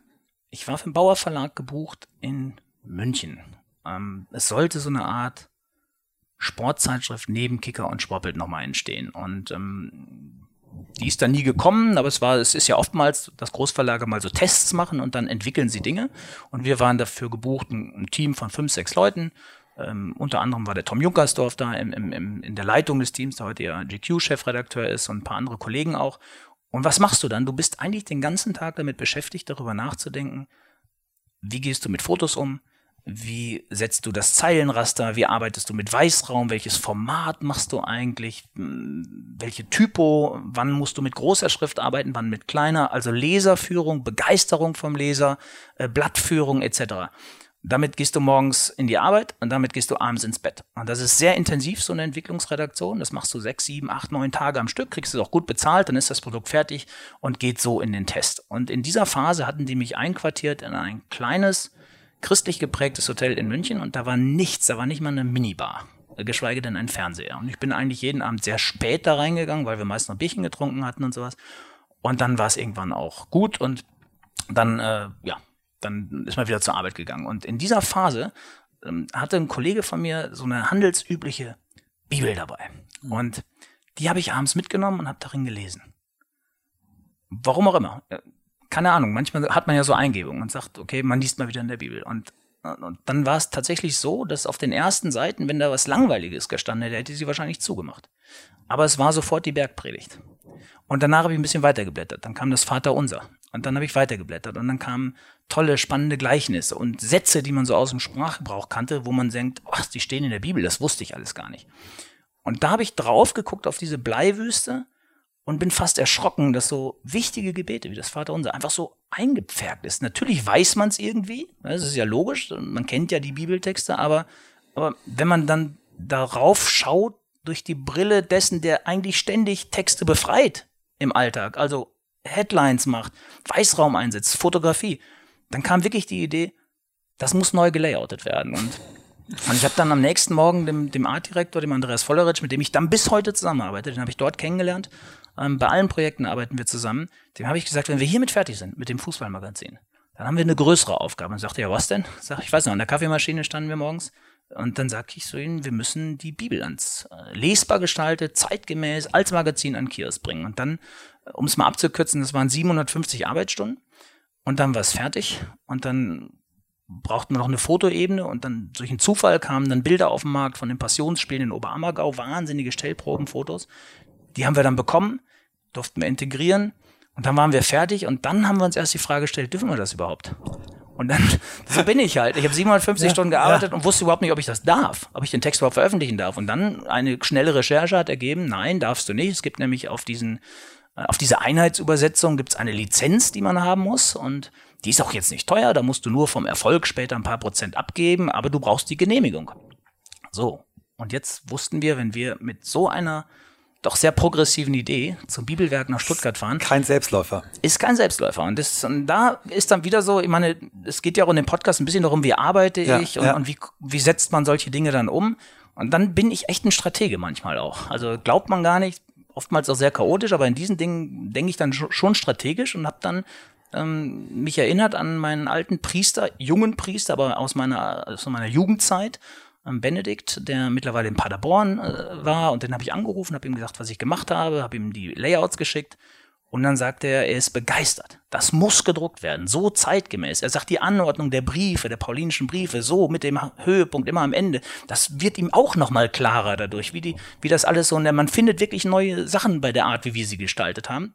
Ich war für den Bauer Verlag gebucht in München. Ähm, es sollte so eine Art Sportzeitschrift neben Kicker und Sportbild nochmal entstehen. Und ähm, die ist dann nie gekommen, aber es war, es ist ja oftmals, dass Großverlage mal so Tests machen und dann entwickeln sie Dinge. Und wir waren dafür gebucht, ein, ein Team von fünf, sechs Leuten. Ähm, unter anderem war der Tom Junkersdorf da im, im, in der Leitung des Teams, der heute ja GQ-Chefredakteur ist und ein paar andere Kollegen auch. Und was machst du dann? Du bist eigentlich den ganzen Tag damit beschäftigt, darüber nachzudenken, wie gehst du mit Fotos um? Wie setzt du das Zeilenraster? Wie arbeitest du mit Weißraum? Welches Format machst du eigentlich? Hm, welche Typo? Wann musst du mit großer Schrift arbeiten? Wann mit kleiner? Also Leserführung, Begeisterung vom Leser, äh, Blattführung etc. Damit gehst du morgens in die Arbeit und damit gehst du abends ins Bett. Und das ist sehr intensiv, so eine Entwicklungsredaktion. Das machst du sechs, sieben, acht, neun Tage am Stück, kriegst es auch gut bezahlt, dann ist das Produkt fertig und geht so in den Test. Und in dieser Phase hatten die mich einquartiert in ein kleines, christlich geprägtes Hotel in München und da war nichts, da war nicht mal eine Minibar, geschweige denn ein Fernseher. Und ich bin eigentlich jeden Abend sehr spät da reingegangen, weil wir meist noch Bierchen getrunken hatten und sowas. Und dann war es irgendwann auch gut und dann, äh, ja, dann ist man wieder zur Arbeit gegangen. Und in dieser Phase ähm, hatte ein Kollege von mir so eine handelsübliche Bibel dabei. Und die habe ich abends mitgenommen und habe darin gelesen. Warum auch immer keine Ahnung, manchmal hat man ja so Eingebungen und sagt, okay, man liest mal wieder in der Bibel. Und, und dann war es tatsächlich so, dass auf den ersten Seiten, wenn da was Langweiliges gestanden hätte, hätte sie wahrscheinlich zugemacht. Aber es war sofort die Bergpredigt. Und danach habe ich ein bisschen weitergeblättert. Dann kam das Vater Unser. Und dann habe ich weitergeblättert. Und dann kamen tolle, spannende Gleichnisse und Sätze, die man so aus dem Sprachgebrauch kannte, wo man denkt, ach, die stehen in der Bibel, das wusste ich alles gar nicht. Und da habe ich drauf geguckt auf diese Bleiwüste und bin fast erschrocken, dass so wichtige Gebete wie das Vaterunser einfach so eingepfercht ist. Natürlich weiß man es irgendwie, ne, das ist ja logisch, man kennt ja die Bibeltexte, aber, aber wenn man dann darauf schaut, durch die Brille dessen, der eigentlich ständig Texte befreit im Alltag, also Headlines macht, Weißraum einsetzt, Fotografie, dann kam wirklich die Idee, das muss neu gelayoutet werden. Und, und ich habe dann am nächsten Morgen dem, dem Artdirektor, dem Andreas Volleritsch, mit dem ich dann bis heute zusammenarbeite, den habe ich dort kennengelernt, ähm, bei allen Projekten arbeiten wir zusammen. Dem habe ich gesagt, wenn wir hiermit fertig sind, mit dem Fußballmagazin, dann haben wir eine größere Aufgabe. Und sagte, ja, was denn? Sag, ich weiß noch, an der Kaffeemaschine standen wir morgens. Und dann sage ich so ihnen, wir müssen die Bibel ans äh, lesbar gestaltet, zeitgemäß, als Magazin an Kiosk bringen. Und dann, äh, um es mal abzukürzen, das waren 750 Arbeitsstunden. Und dann war es fertig. Und dann brauchten wir noch eine Fotoebene und dann durch einen Zufall kamen dann Bilder auf den Markt von den Passionsspielen in Oberammergau, wahnsinnige Stellprobenfotos. Die haben wir dann bekommen, durften wir integrieren und dann waren wir fertig und dann haben wir uns erst die Frage gestellt, dürfen wir das überhaupt? Und dann, (laughs) so bin ich halt. Ich habe 750 ja, Stunden gearbeitet ja. und wusste überhaupt nicht, ob ich das darf, ob ich den Text überhaupt veröffentlichen darf. Und dann eine schnelle Recherche hat ergeben, nein, darfst du nicht. Es gibt nämlich auf diesen, äh, auf diese Einheitsübersetzung gibt es eine Lizenz, die man haben muss und die ist auch jetzt nicht teuer, da musst du nur vom Erfolg später ein paar Prozent abgeben, aber du brauchst die Genehmigung. So. Und jetzt wussten wir, wenn wir mit so einer doch sehr progressiven Idee zum Bibelwerk nach Stuttgart fahren. Kein Selbstläufer. Ist kein Selbstläufer. Und, das, und da ist dann wieder so, ich meine, es geht ja auch in dem Podcast ein bisschen darum, wie arbeite ja, ich und, ja. und wie, wie setzt man solche Dinge dann um. Und dann bin ich echt ein Stratege manchmal auch. Also glaubt man gar nicht, oftmals auch sehr chaotisch, aber in diesen Dingen denke ich dann schon strategisch und habe dann ähm, mich erinnert an meinen alten Priester, jungen Priester, aber aus meiner, aus meiner Jugendzeit Benedikt, der mittlerweile in Paderborn äh, war und den habe ich angerufen, habe ihm gesagt, was ich gemacht habe, habe ihm die Layouts geschickt und dann sagte er, er ist begeistert. Das muss gedruckt werden, so zeitgemäß. Er sagt, die Anordnung der Briefe, der paulinischen Briefe, so mit dem Höhepunkt immer am Ende, das wird ihm auch nochmal klarer dadurch, wie, die, wie das alles so, und man findet wirklich neue Sachen bei der Art, wie wir sie gestaltet haben.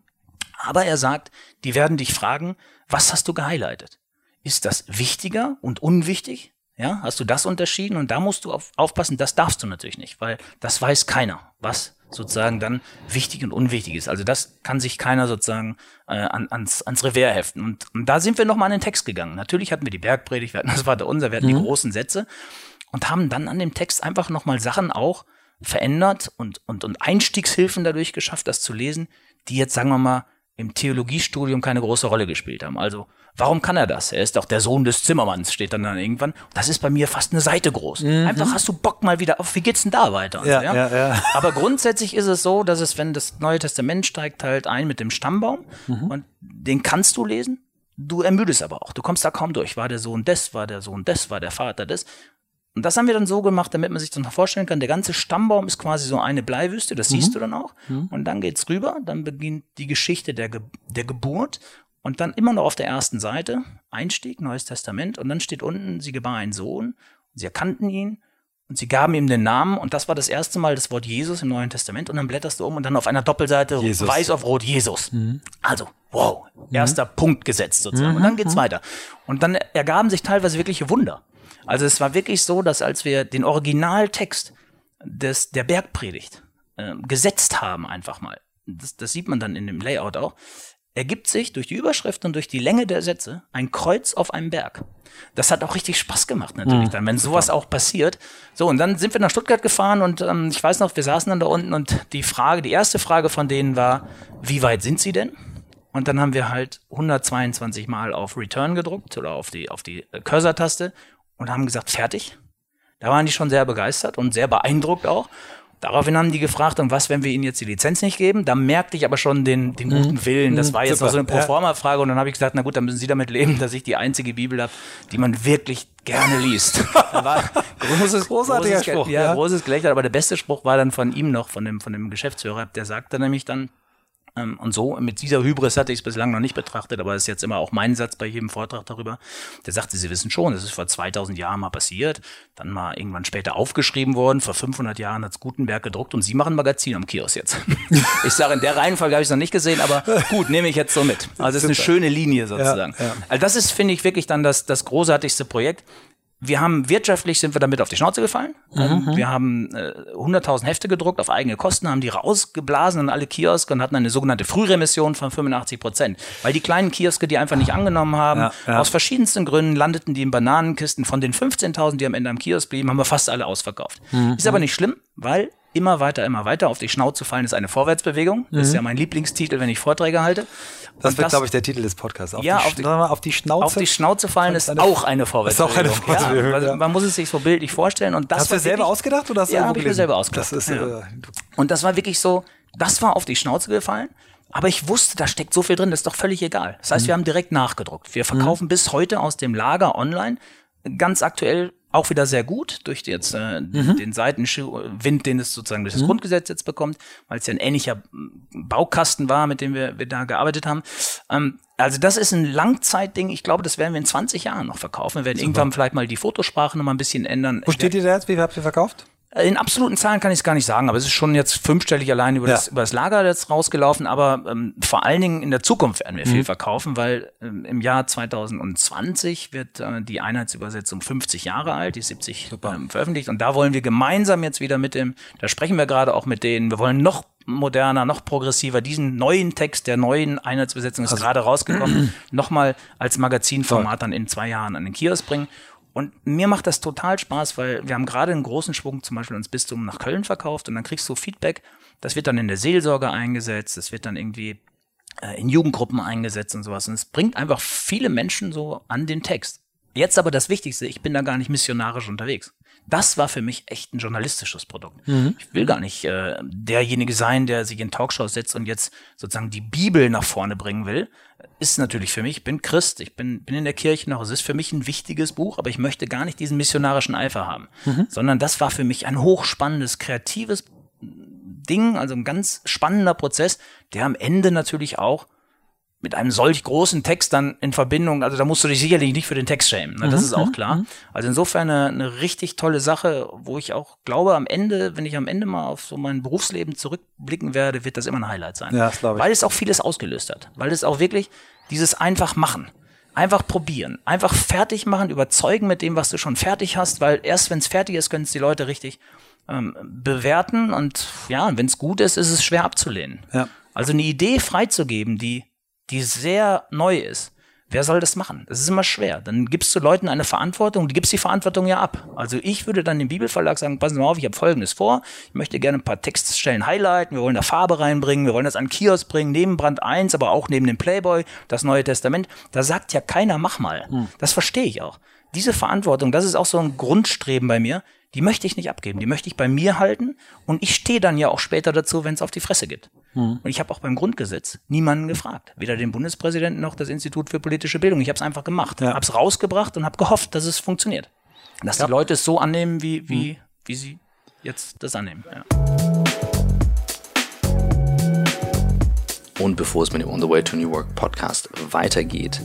Aber er sagt, die werden dich fragen, was hast du gehighlightet? Ist das wichtiger und unwichtig? Ja, hast du das unterschieden? Und da musst du auf, aufpassen, das darfst du natürlich nicht, weil das weiß keiner, was sozusagen dann wichtig und unwichtig ist. Also das kann sich keiner sozusagen äh, an, ans, ans Revers heften. Und, und da sind wir nochmal an den Text gegangen. Natürlich hatten wir die Bergpredigt, wir hatten das war der unser, wir hatten mhm. die großen Sätze und haben dann an dem Text einfach nochmal Sachen auch verändert und, und, und Einstiegshilfen dadurch geschafft, das zu lesen, die jetzt, sagen wir mal, im Theologiestudium keine große Rolle gespielt haben. Also, warum kann er das? Er ist doch der Sohn des Zimmermanns, steht dann, dann irgendwann. Das ist bei mir fast eine Seite groß. Mhm. Einfach hast du Bock mal wieder auf, wie geht's denn da weiter? Ja, so, ja? Ja, ja. (laughs) Aber grundsätzlich ist es so, dass es, wenn das Neue Testament steigt halt ein mit dem Stammbaum mhm. und den kannst du lesen. Du ermüdest aber auch. Du kommst da kaum durch. War der Sohn des, war der Sohn des, war der Vater des. Und das haben wir dann so gemacht, damit man sich das noch vorstellen kann. Der ganze Stammbaum ist quasi so eine Bleiwüste, das mhm. siehst du dann auch. Mhm. Und dann geht's rüber, dann beginnt die Geschichte der, Ge der Geburt. Und dann immer noch auf der ersten Seite, Einstieg, Neues Testament. Und dann steht unten, sie gebar einen Sohn. Sie erkannten ihn und sie gaben ihm den Namen. Und das war das erste Mal das Wort Jesus im Neuen Testament. Und dann blätterst du um und dann auf einer Doppelseite Jesus. weiß auf rot Jesus. Mhm. Also, wow, erster mhm. Punkt gesetzt sozusagen. Und dann geht's mhm. weiter. Und dann ergaben sich teilweise wirkliche Wunder. Also es war wirklich so, dass als wir den Originaltext des, der Bergpredigt äh, gesetzt haben, einfach mal, das, das sieht man dann in dem Layout auch, ergibt sich durch die Überschrift und durch die Länge der Sätze ein Kreuz auf einem Berg. Das hat auch richtig Spaß gemacht natürlich mhm, dann, wenn sowas auch passiert. So, und dann sind wir nach Stuttgart gefahren und ähm, ich weiß noch, wir saßen dann da unten und die Frage, die erste Frage von denen war, wie weit sind sie denn? Und dann haben wir halt 122 Mal auf Return gedruckt oder auf die, auf die Cursor-Taste und haben gesagt, fertig. Da waren die schon sehr begeistert und sehr beeindruckt auch. Daraufhin haben die gefragt, und was, wenn wir ihnen jetzt die Lizenz nicht geben? Da merkte ich aber schon den, den guten mhm. Willen. Das mhm. war jetzt Super. noch so eine Proforma-Frage. Und dann habe ich gesagt, na gut, dann müssen Sie damit leben, (laughs) dass ich die einzige Bibel habe, die man wirklich gerne liest. Da war (laughs) großes, großes, Spruch, ja, ja, großes Gelächter. Aber der beste Spruch war dann von ihm noch, von dem, von dem Geschäftsführer. Der sagte nämlich dann, und so, mit dieser Hybris hatte ich es bislang noch nicht betrachtet, aber es ist jetzt immer auch mein Satz bei jedem Vortrag darüber. Der sagte, Sie wissen schon, das ist vor 2000 Jahren mal passiert, dann mal irgendwann später aufgeschrieben worden, vor 500 Jahren hat es Gutenberg gedruckt und Sie machen ein Magazin am Kiosk jetzt. (laughs) ich sage, in der Reihenfolge habe ich es noch nicht gesehen, aber gut, nehme ich jetzt so mit. Also es ist eine schöne Linie sozusagen. Ja, ja. Also das ist, finde ich, wirklich dann das, das großartigste Projekt wir haben wirtschaftlich sind wir damit auf die Schnauze gefallen. Mhm. Wir haben äh, 100.000 Hefte gedruckt auf eigene Kosten, haben die rausgeblasen an alle Kioske und hatten eine sogenannte Frühremission von 85 Prozent. Weil die kleinen Kioske die einfach nicht angenommen haben, ja, ja. aus verschiedensten Gründen landeten die in Bananenkisten. Von den 15.000, die am Ende am Kiosk blieben, haben wir fast alle ausverkauft. Mhm. Ist aber nicht schlimm, weil immer weiter, immer weiter. Auf die Schnauze fallen ist eine Vorwärtsbewegung. Das ist mhm. ja mein Lieblingstitel, wenn ich Vorträge halte. Das wird, glaube ich, der Titel des Podcasts. Auf ja, die, auf, die, auf die Schnauze. Auf die Schnauze fallen ist, eine, auch eine Vorwärtsbewegung. (laughs) Ist auch eine Vorwärtsbewegung. Ja, also man muss es sich so bildlich vorstellen. Und das hast du selber wirklich, ausgedacht oder hast du Ja, habe ich mir selber ausgedacht. Das ist, ja. äh, und das war wirklich so, das war auf die Schnauze gefallen. Aber ich wusste, da steckt so viel drin, das ist doch völlig egal. Das heißt, mhm. wir haben direkt nachgedruckt. Wir verkaufen mhm. bis heute aus dem Lager online ganz aktuell auch wieder sehr gut durch jetzt äh, mhm. den Seitenwind, den es sozusagen durch das mhm. Grundgesetz jetzt bekommt, weil es ja ein ähnlicher Baukasten war, mit dem wir, wir da gearbeitet haben. Ähm, also das ist ein Langzeitding. Ich glaube, das werden wir in 20 Jahren noch verkaufen. Wir werden Super. irgendwann vielleicht mal die Fotosprache noch mal ein bisschen ändern. Wo steht ihr da jetzt? Wie habt ihr verkauft? In absoluten Zahlen kann ich es gar nicht sagen, aber es ist schon jetzt fünfstellig allein über, ja. das, über das Lager jetzt rausgelaufen. Aber ähm, vor allen Dingen in der Zukunft werden wir mhm. viel verkaufen, weil ähm, im Jahr 2020 wird äh, die Einheitsübersetzung 50 Jahre alt, die ist 70 ähm, veröffentlicht. Und da wollen wir gemeinsam jetzt wieder mit dem, da sprechen wir gerade auch mit denen, wir wollen noch moderner, noch progressiver, diesen neuen Text der neuen Einheitsübersetzung ist also, gerade rausgekommen, (clears throat) nochmal als Magazinformat dann in zwei Jahren an den Kiosk bringen. Und mir macht das total Spaß, weil wir haben gerade einen großen Schwung zum Beispiel ins Bistum nach Köln verkauft und dann kriegst du Feedback. Das wird dann in der Seelsorge eingesetzt, das wird dann irgendwie äh, in Jugendgruppen eingesetzt und sowas. Und es bringt einfach viele Menschen so an den Text. Jetzt aber das Wichtigste, ich bin da gar nicht missionarisch unterwegs. Das war für mich echt ein journalistisches Produkt. Mhm. Ich will gar nicht äh, derjenige sein, der sich in Talkshows setzt und jetzt sozusagen die Bibel nach vorne bringen will. Ist natürlich für mich, ich bin Christ, ich bin, bin in der Kirche noch, es ist für mich ein wichtiges Buch, aber ich möchte gar nicht diesen missionarischen Eifer haben, mhm. sondern das war für mich ein hochspannendes, kreatives Ding, also ein ganz spannender Prozess, der am Ende natürlich auch mit einem solch großen Text dann in Verbindung, also da musst du dich sicherlich nicht für den Text schämen, ne? das mhm. ist auch klar. Mhm. Also insofern eine, eine richtig tolle Sache, wo ich auch glaube, am Ende, wenn ich am Ende mal auf so mein Berufsleben zurückblicken werde, wird das immer ein Highlight sein. Ja, das ich. Weil es auch vieles ausgelöst hat. Weil es auch wirklich dieses einfach machen. Einfach probieren. Einfach fertig machen, überzeugen mit dem, was du schon fertig hast, weil erst wenn es fertig ist, können es die Leute richtig ähm, bewerten und ja, wenn es gut ist, ist es schwer abzulehnen. Ja. Also eine Idee freizugeben, die die sehr neu ist, wer soll das machen? Das ist immer schwer. Dann gibst du Leuten eine Verantwortung, die gibst die Verantwortung ja ab. Also ich würde dann dem Bibelverlag sagen, passen Sie mal auf, ich habe Folgendes vor, ich möchte gerne ein paar Textstellen highlighten, wir wollen da Farbe reinbringen, wir wollen das an Kiosk bringen, neben Brand 1, aber auch neben dem Playboy, das Neue Testament. Da sagt ja keiner, mach mal. Hm. Das verstehe ich auch. Diese Verantwortung, das ist auch so ein Grundstreben bei mir, die möchte ich nicht abgeben, die möchte ich bei mir halten und ich stehe dann ja auch später dazu, wenn es auf die Fresse gibt. Mhm. Und ich habe auch beim Grundgesetz niemanden gefragt, weder den Bundespräsidenten noch das Institut für politische Bildung. Ich habe es einfach gemacht, ja. habe es rausgebracht und habe gehofft, dass es funktioniert. Dass ja. die Leute es so annehmen, wie, wie, mhm. wie sie jetzt das annehmen. Ja. Und bevor es mit dem On the Way to New Work Podcast weitergeht,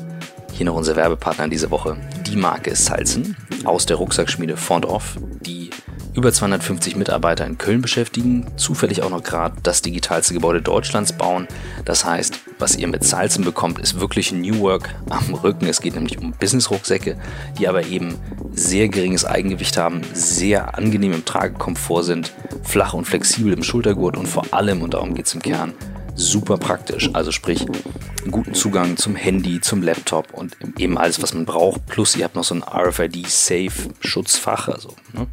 hier noch unser Werbepartner in dieser Woche, die Marke Salzen aus der Rucksackschmiede Font Off, die über 250 Mitarbeiter in Köln beschäftigen, zufällig auch noch gerade das digitalste Gebäude Deutschlands bauen. Das heißt, was ihr mit Salzen bekommt, ist wirklich New Work am Rücken. Es geht nämlich um Business-Rucksäcke, die aber eben sehr geringes Eigengewicht haben, sehr angenehm im Tragekomfort sind, flach und flexibel im Schultergurt und vor allem, und darum geht es im Kern, super praktisch. Also sprich, guten Zugang zum Handy, zum Laptop und eben alles, was man braucht. Plus ihr habt noch so ein RFID-Safe-Schutzfach, also ne,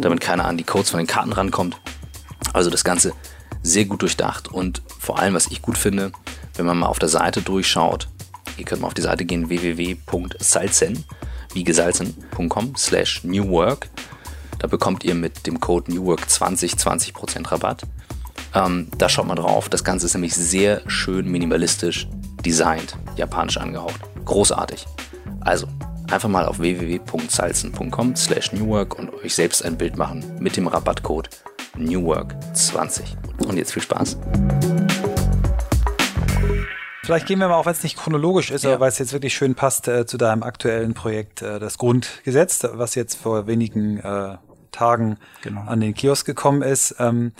damit keiner an die Codes von den Karten rankommt. Also das Ganze sehr gut durchdacht und vor allem, was ich gut finde, wenn man mal auf der Seite durchschaut, ihr könnt mal auf die Seite gehen www.salzen, wie gesalzen.com slash newwork. Da bekommt ihr mit dem Code NEWWORK20 20% Rabatt. Ähm, da schaut mal drauf. Das Ganze ist nämlich sehr schön minimalistisch designt, japanisch angehaucht. Großartig. Also, einfach mal auf www.salzen.com slash newwork und euch selbst ein Bild machen mit dem Rabattcode NEWWORK20. Und jetzt viel Spaß. Vielleicht gehen wir mal, auch wenn es nicht chronologisch ist, ja. aber weil es jetzt wirklich schön passt äh, zu deinem aktuellen Projekt, äh, das Grundgesetz, was jetzt vor wenigen äh, Tagen genau. an den Kiosk gekommen ist. Ähm,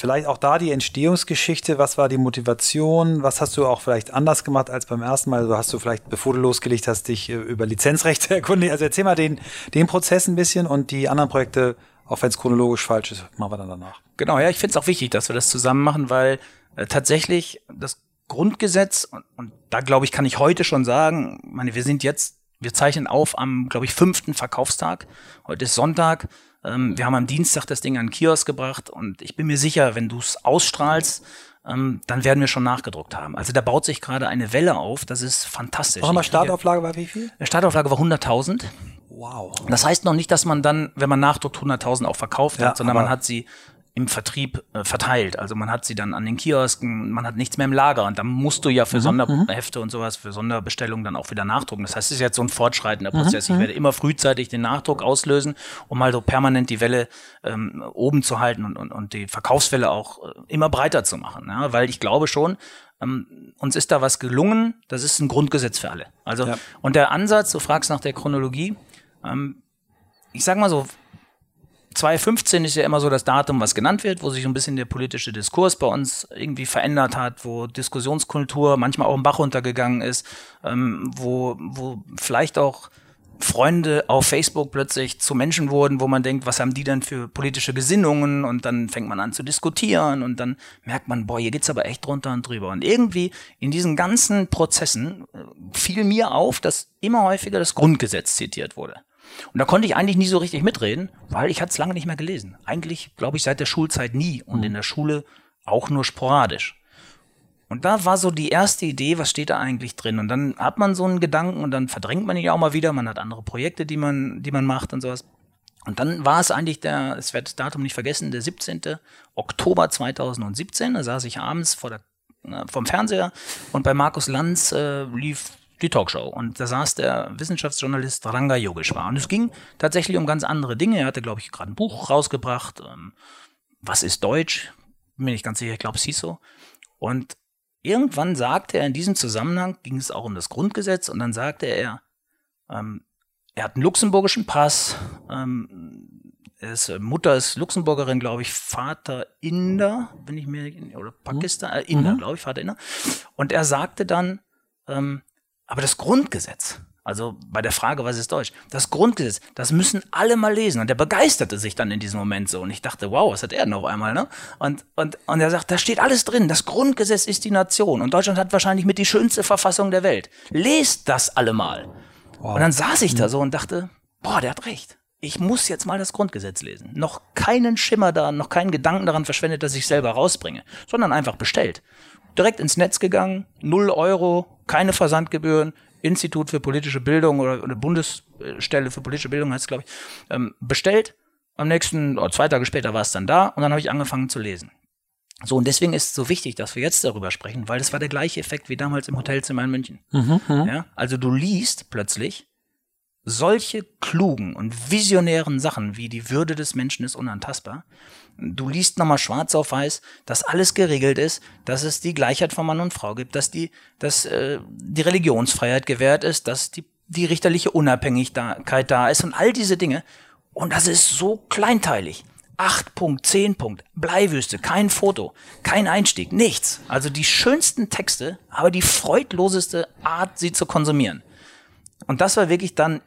Vielleicht auch da die Entstehungsgeschichte. Was war die Motivation? Was hast du auch vielleicht anders gemacht als beim ersten Mal? Also hast du vielleicht, bevor du losgelegt hast, dich äh, über Lizenzrechte (laughs) erkundigt? Also erzähl mal den, den Prozess ein bisschen und die anderen Projekte, auch wenn es chronologisch falsch ist, machen wir dann danach. Genau, ja, ich finde es auch wichtig, dass wir das zusammen machen, weil äh, tatsächlich das Grundgesetz, und, und da glaube ich, kann ich heute schon sagen, meine, wir sind jetzt, wir zeichnen auf am, glaube ich, fünften Verkaufstag. Heute ist Sonntag. Ähm, wir haben am Dienstag das Ding an den Kiosk gebracht und ich bin mir sicher, wenn du es ausstrahlst, ähm, dann werden wir schon nachgedruckt haben. Also da baut sich gerade eine Welle auf, das ist fantastisch. Noch mal Startauflage war wie viel? Die Startauflage war 100.000. Wow. Das heißt noch nicht, dass man dann, wenn man nachdruckt, 100.000 auch verkauft ja, hat, sondern man hat sie im Vertrieb äh, verteilt. Also man hat sie dann an den Kiosken, man hat nichts mehr im Lager und dann musst du ja für mhm, Sonderhefte und sowas, für Sonderbestellungen dann auch wieder nachdrucken. Das heißt, es ist jetzt so ein fortschreitender mhm, Prozess. Ich mhm. werde immer frühzeitig den Nachdruck auslösen, um mal so permanent die Welle ähm, oben zu halten und, und, und die Verkaufswelle auch äh, immer breiter zu machen. Ja? Weil ich glaube schon, ähm, uns ist da was gelungen, das ist ein Grundgesetz für alle. Also, ja. und der Ansatz, du fragst nach der Chronologie, ähm, ich sag mal so, 2015 ist ja immer so das Datum, was genannt wird, wo sich ein bisschen der politische Diskurs bei uns irgendwie verändert hat, wo Diskussionskultur manchmal auch im Bach runtergegangen ist, ähm, wo, wo vielleicht auch Freunde auf Facebook plötzlich zu Menschen wurden, wo man denkt, was haben die denn für politische Gesinnungen? Und dann fängt man an zu diskutieren und dann merkt man, boah, hier geht's aber echt drunter und drüber. Und irgendwie in diesen ganzen Prozessen äh, fiel mir auf, dass immer häufiger das Grundgesetz zitiert wurde. Und da konnte ich eigentlich nie so richtig mitreden, weil ich hatte es lange nicht mehr gelesen. Eigentlich, glaube ich, seit der Schulzeit nie und in der Schule auch nur sporadisch. Und da war so die erste Idee, was steht da eigentlich drin? Und dann hat man so einen Gedanken und dann verdrängt man ihn ja auch mal wieder. Man hat andere Projekte, die man, die man macht und sowas. Und dann war es eigentlich der, es wird das Datum nicht vergessen, der 17. Oktober 2017. Da saß ich abends vor der, äh, vom Fernseher und bei Markus Lanz äh, lief die Talkshow. Und da saß der Wissenschaftsjournalist Ranga Yogeshwar. Und es ging tatsächlich um ganz andere Dinge. Er hatte, glaube ich, gerade ein Buch rausgebracht. Ähm, was ist Deutsch? Bin mir nicht ganz sicher, ich glaube, es hieß so. Und irgendwann sagte er in diesem Zusammenhang, ging es auch um das Grundgesetz, und dann sagte er, ähm, er hat einen luxemburgischen Pass, ähm, ist, äh, Mutter ist Luxemburgerin, glaube ich, Vater Inder, wenn ich mir, oder Pakistan, äh, Inder, mhm. glaube ich, Vater Inder. Und er sagte dann, ähm, aber das Grundgesetz, also bei der Frage, was ist Deutsch, das Grundgesetz, das müssen alle mal lesen. Und er begeisterte sich dann in diesem Moment so. Und ich dachte, wow, was hat er denn auf einmal, ne? Und, und, und er sagt, da steht alles drin. Das Grundgesetz ist die Nation. Und Deutschland hat wahrscheinlich mit die schönste Verfassung der Welt. Lest das alle mal. Wow. Und dann saß ich da mhm. so und dachte, boah, der hat recht. Ich muss jetzt mal das Grundgesetz lesen. Noch keinen Schimmer da, noch keinen Gedanken daran verschwendet, dass ich selber rausbringe, sondern einfach bestellt direkt ins Netz gegangen, null Euro, keine Versandgebühren, Institut für politische Bildung oder, oder Bundesstelle für politische Bildung heißt es, glaube ich, ähm, bestellt. Am nächsten, oder zwei Tage später war es dann da und dann habe ich angefangen zu lesen. So, und deswegen ist es so wichtig, dass wir jetzt darüber sprechen, weil das war der gleiche Effekt wie damals im Hotelzimmer in München. Mhm, mhm. ja, also du liest plötzlich solche klugen und visionären Sachen wie die Würde des Menschen ist unantastbar du liest nochmal schwarz auf weiß, dass alles geregelt ist, dass es die Gleichheit von Mann und Frau gibt, dass die, dass äh, die Religionsfreiheit gewährt ist, dass die, die richterliche Unabhängigkeit da ist und all diese Dinge. Und das ist so kleinteilig. Acht Punkt, zehn Punkt, Bleiwüste, kein Foto, kein Einstieg, nichts. Also die schönsten Texte, aber die freudloseste Art, sie zu konsumieren. Und das war wirklich dann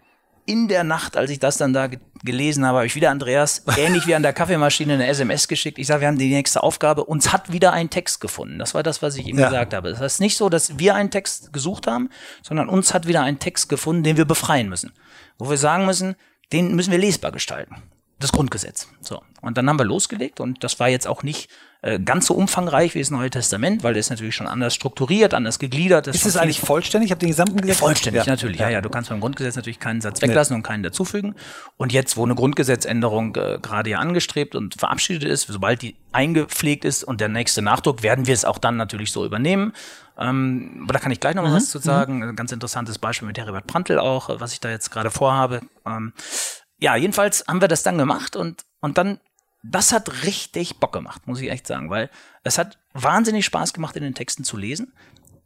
in der Nacht, als ich das dann da gelesen habe, habe ich wieder Andreas, ähnlich wie an der Kaffeemaschine, eine SMS geschickt. Ich sage, wir haben die nächste Aufgabe. Uns hat wieder ein Text gefunden. Das war das, was ich ihm ja. gesagt habe. Das heißt nicht so, dass wir einen Text gesucht haben, sondern uns hat wieder ein Text gefunden, den wir befreien müssen. Wo wir sagen müssen, den müssen wir lesbar gestalten. Das Grundgesetz. So. Und dann haben wir losgelegt und das war jetzt auch nicht äh, ganz so umfangreich wie das Neue Testament, weil das ist natürlich schon anders strukturiert, anders gegliedert. ist es eigentlich vollständig? Ich habe den gesamten Gesetz. Vollständig, ja. natürlich. Ja. ja. Du kannst beim Grundgesetz natürlich keinen Satz weglassen nee. und keinen dazufügen. Und jetzt, wo eine Grundgesetzänderung äh, gerade ja angestrebt und verabschiedet ist, sobald die eingepflegt ist und der nächste Nachdruck, werden wir es auch dann natürlich so übernehmen. Ähm, aber da kann ich gleich noch mal mhm. was zu sagen. Mhm. Ein ganz interessantes Beispiel mit Heribert Prantl auch, was ich da jetzt gerade vorhabe. Ähm, ja, jedenfalls haben wir das dann gemacht und, und dann das hat richtig Bock gemacht, muss ich echt sagen, weil es hat wahnsinnig Spaß gemacht, in den Texten zu lesen.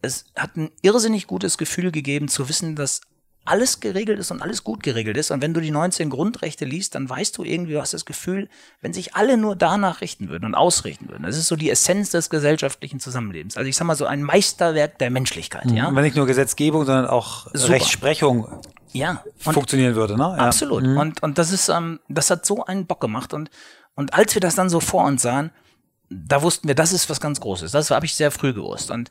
Es hat ein irrsinnig gutes Gefühl gegeben, zu wissen, dass alles geregelt ist und alles gut geregelt ist. Und wenn du die 19 Grundrechte liest, dann weißt du irgendwie, du hast das Gefühl, wenn sich alle nur danach richten würden und ausrichten würden. Das ist so die Essenz des gesellschaftlichen Zusammenlebens. Also ich sag mal so ein Meisterwerk der Menschlichkeit, ja. Wenn nicht nur Gesetzgebung, sondern auch Super. Rechtsprechung ja, funktionieren würde, ne? Ja. Absolut. Mhm. Und, und das ist, ähm, das hat so einen Bock gemacht. Und und als wir das dann so vor uns sahen, da wussten wir, das ist was ganz Großes. Das habe ich sehr früh gewusst. Und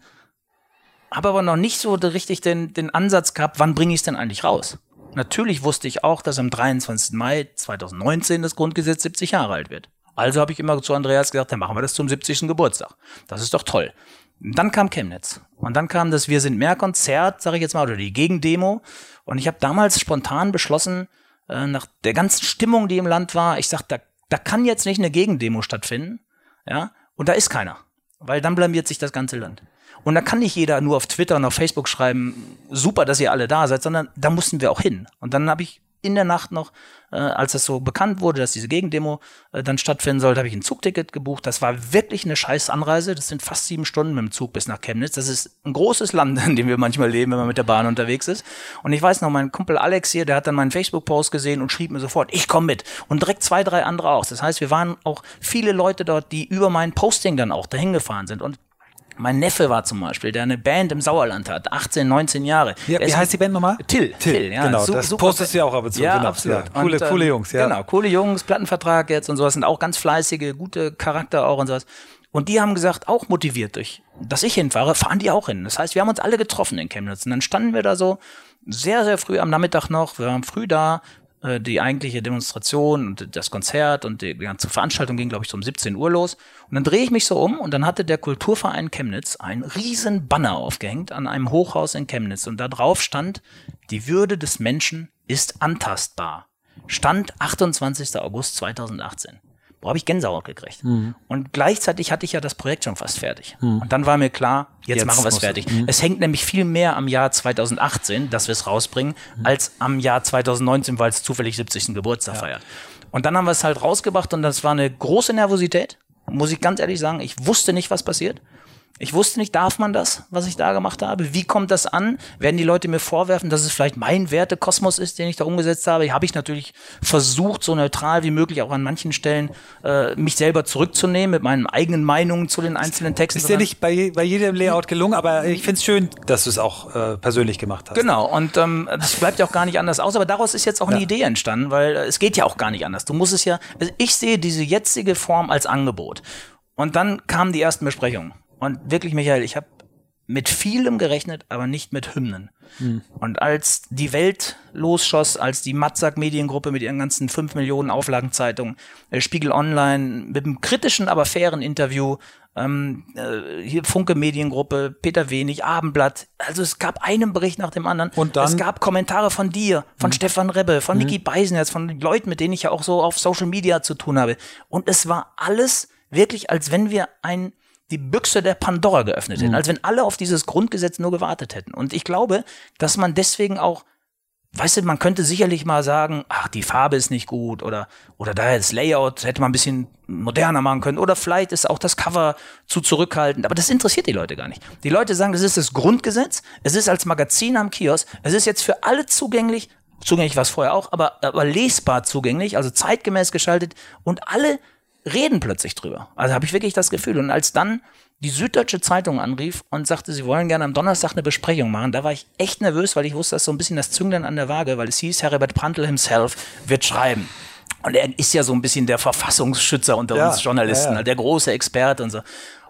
habe aber noch nicht so richtig den, den Ansatz gehabt, wann bringe ich es denn eigentlich raus? Natürlich wusste ich auch, dass am 23. Mai 2019 das Grundgesetz 70 Jahre alt wird. Also habe ich immer zu Andreas gesagt, dann machen wir das zum 70. Geburtstag. Das ist doch toll. dann kam Chemnitz. Und dann kam das Wir sind mehr Konzert, sage ich jetzt mal, oder die Gegendemo. Und ich habe damals spontan beschlossen, äh, nach der ganzen Stimmung, die im Land war, ich sag, da da kann jetzt nicht eine Gegendemo stattfinden, ja, und da ist keiner, weil dann blamiert sich das ganze Land. Und da kann nicht jeder nur auf Twitter und auf Facebook schreiben, super, dass ihr alle da seid, sondern da mussten wir auch hin. Und dann habe ich in der Nacht noch, äh, als es so bekannt wurde, dass diese Gegendemo äh, dann stattfinden sollte, habe ich ein Zugticket gebucht. Das war wirklich eine scheiß Anreise. Das sind fast sieben Stunden mit dem Zug bis nach Chemnitz. Das ist ein großes Land, (laughs) in dem wir manchmal leben, wenn man mit der Bahn unterwegs ist. Und ich weiß noch, mein Kumpel Alex hier, der hat dann meinen Facebook-Post gesehen und schrieb mir sofort, ich komme mit. Und direkt zwei, drei andere auch. Das heißt, wir waren auch viele Leute dort, die über mein Posting dann auch dahin gefahren sind. Und mein Neffe war zum Beispiel, der eine Band im Sauerland hat, 18, 19 Jahre. Ja, wie heißt die Band nochmal? Till. Till, Till ja. genau. Su- das super- postest du ja auch ab und zu. Ja, genau. absolut. Ja, coole, Und, ähm, coole Jungs, ja. Genau, coole Jungs, Plattenvertrag jetzt und sowas, sind auch ganz fleißige, gute Charakter auch und sowas. Und die haben gesagt, auch motiviert durch, dass ich hinfahre, fahren die auch hin. Das heißt, wir haben uns alle getroffen in Chemnitz. Und dann standen wir da so sehr, sehr früh am Nachmittag noch. Wir waren früh da. Äh, Die eigentliche Demonstration und das Konzert und die ganze Veranstaltung ging, glaube ich, so um 17 Uhr los. Und dann drehe ich mich so um und dann hatte der Kulturverein Chemnitz einen riesen Banner aufgehängt an einem Hochhaus in Chemnitz. Und da drauf stand, die Würde des Menschen ist antastbar. Stand 28. August 2018. Boah, habe ich Gänsehaut gekriegt. Mhm. Und gleichzeitig hatte ich ja das Projekt schon fast fertig. Und dann war mir klar, jetzt, Jetzt machen wir es fertig. Es hängt nämlich viel mehr am Jahr 2018, dass wir es rausbringen, als am Jahr 2019, weil es zufällig 70. Geburtstag feiert. Und dann haben wir es halt rausgebracht und das war eine große Nervosität, muss ich ganz ehrlich sagen. Ich wusste nicht, was passiert. Ich wusste nicht, darf man das, was ich da gemacht habe? Wie kommt das an? Werden die Leute mir vorwerfen, dass es vielleicht mein Wertekosmos ist, den ich da umgesetzt habe? Habe ich natürlich versucht, so neutral wie möglich auch an manchen Stellen äh, mich selber zurückzunehmen mit meinen eigenen Meinungen zu den einzelnen Texten. Ist dir nicht bei, bei jedem Layout gelungen, aber ich finde es schön, dass du es auch äh, persönlich gemacht hast. Genau, und ähm, das bleibt ja auch gar nicht anders aus, aber daraus ist jetzt auch eine Ja. Idee entstanden, weil äh, es geht ja auch gar nicht anders. Du musst es ja, also ich sehe diese jetzige Form als Angebot. Und dann kamen die ersten Besprechungen. Und wirklich, Michael, ich habe mit vielem gerechnet, aber nicht mit Hymnen. Und als die Welt losschoss, als die Matzak Mediengruppe mit ihren ganzen 5 Millionen Auflagenzeitungen, äh, Spiegel Online mit einem kritischen, aber fairen Interview, ähm, äh, hier Funke Mediengruppe, Peter Wenig, Abendblatt, also es gab einen Bericht nach dem anderen. Und dann? Es gab Kommentare von dir, von Stefan Rebbe, von Niki Beisenherz, von den Leuten, mit denen ich ja auch so auf Social Media zu tun habe. Und es war alles wirklich, als wenn wir ein die Büchse der Pandora geöffnet hätten, als wenn alle auf dieses Grundgesetz nur gewartet hätten. Und ich glaube, dass man deswegen auch Weißt du, man könnte sicherlich mal sagen, ach, die Farbe ist nicht gut oder, oder daher das Layout hätte man ein bisschen moderner machen können oder vielleicht ist auch das Cover zu zurückhaltend. Aber das interessiert die Leute gar nicht. Die Leute sagen, das ist das Grundgesetz, es ist als Magazin am Kiosk, es ist jetzt für alle zugänglich, zugänglich war es vorher auch, aber, aber lesbar zugänglich, also zeitgemäß geschaltet und alle reden plötzlich drüber. Also habe ich wirklich das Gefühl. Und als dann die Süddeutsche Zeitung anrief und sagte, sie wollen gerne am Donnerstag eine Besprechung machen, da war ich echt nervös, weil ich wusste, das ist so ein bisschen das Zünglein an der Waage, weil es hieß, Herbert Prantl himself wird schreiben. Und er ist ja so ein bisschen der Verfassungsschützer unter Ja, uns Journalisten, ja, ja. der große Experte und so.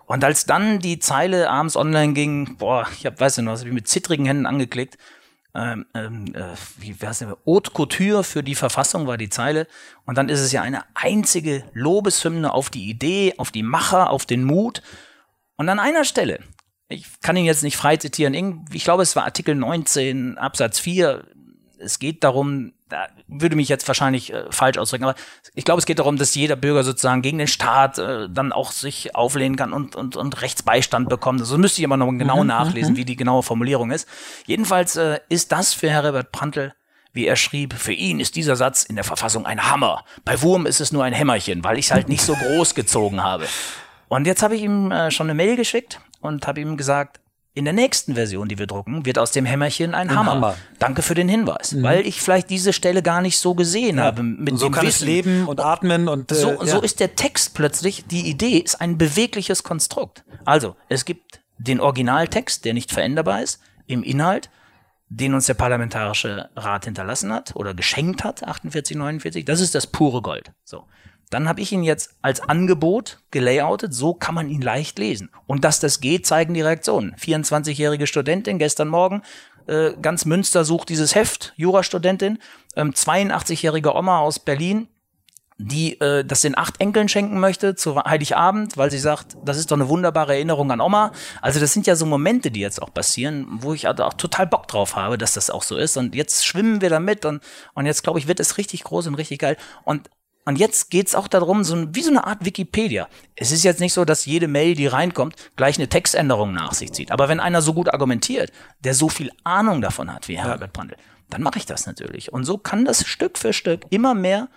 Und als dann die Zeile abends online ging, boah, ich hab, weiß nicht noch, das hab ich mit zittrigen Händen angeklickt, ähm, ähm, äh, wie heißt der, Haute Couture für die Verfassung war die Zeile. Und dann ist es ja eine einzige Lobeshymne auf die Idee, auf die Macher, auf den Mut. Und an einer Stelle, ich kann ihn jetzt nicht frei zitieren, ich glaube, es war Artikel 19 Absatz 4. Es geht darum, da würde mich jetzt wahrscheinlich äh, falsch ausdrücken, aber ich glaube, es geht darum, dass jeder Bürger sozusagen gegen den Staat äh, dann auch sich auflehnen kann und, und, und Rechtsbeistand bekommt. Also müsste ich aber noch genau nachlesen, wie die genaue Formulierung ist. Jedenfalls äh, ist das für Herbert Prantl wie er schrieb, für ihn ist dieser Satz in der Verfassung ein Hammer. Bei Wurm ist es nur ein Hämmerchen, weil ich es halt nicht so groß gezogen habe. Und jetzt habe ich ihm äh, schon eine Mail geschickt und habe ihm gesagt, in der nächsten Version, die wir drucken, wird aus dem Hämmerchen ein, Hammer. Hammer. Danke für den Hinweis, weil ich vielleicht diese Stelle gar nicht so gesehen habe. Mit Und so dem kann es Wissen. leben und atmen und äh, So, ja. so ist der Text plötzlich, die Idee ist ein bewegliches Konstrukt. Also, es gibt den Originaltext, der nicht veränderbar ist, im Inhalt, den uns der Parlamentarische Rat hinterlassen hat oder geschenkt hat, 48, 49. Das ist das pure Gold. So. Dann habe ich ihn jetzt als Angebot gelayoutet, so kann man ihn leicht lesen. Und dass das geht, zeigen die Reaktionen. 24-jährige Studentin gestern Morgen, äh, ganz Münster sucht dieses Heft, Jurastudentin, ähm, 82-jährige Oma aus Berlin, die äh, das den acht Enkeln schenken möchte zu Heiligabend, weil sie sagt, das ist doch eine wunderbare Erinnerung an Oma. Also das sind ja so Momente, die jetzt auch passieren, wo ich also auch total Bock drauf habe, dass das auch so ist. Und jetzt schwimmen wir damit und, und jetzt glaube ich, wird es richtig groß und richtig geil. Und Und jetzt geht's auch darum, so wie so eine Art Wikipedia. Es ist jetzt nicht so, dass jede Mail, die reinkommt, gleich eine Textänderung nach sich zieht. Aber wenn einer so gut argumentiert, der so viel Ahnung davon hat wie Herbert Brandl, dann mache ich das natürlich. Und so kann das Stück für Stück immer mehr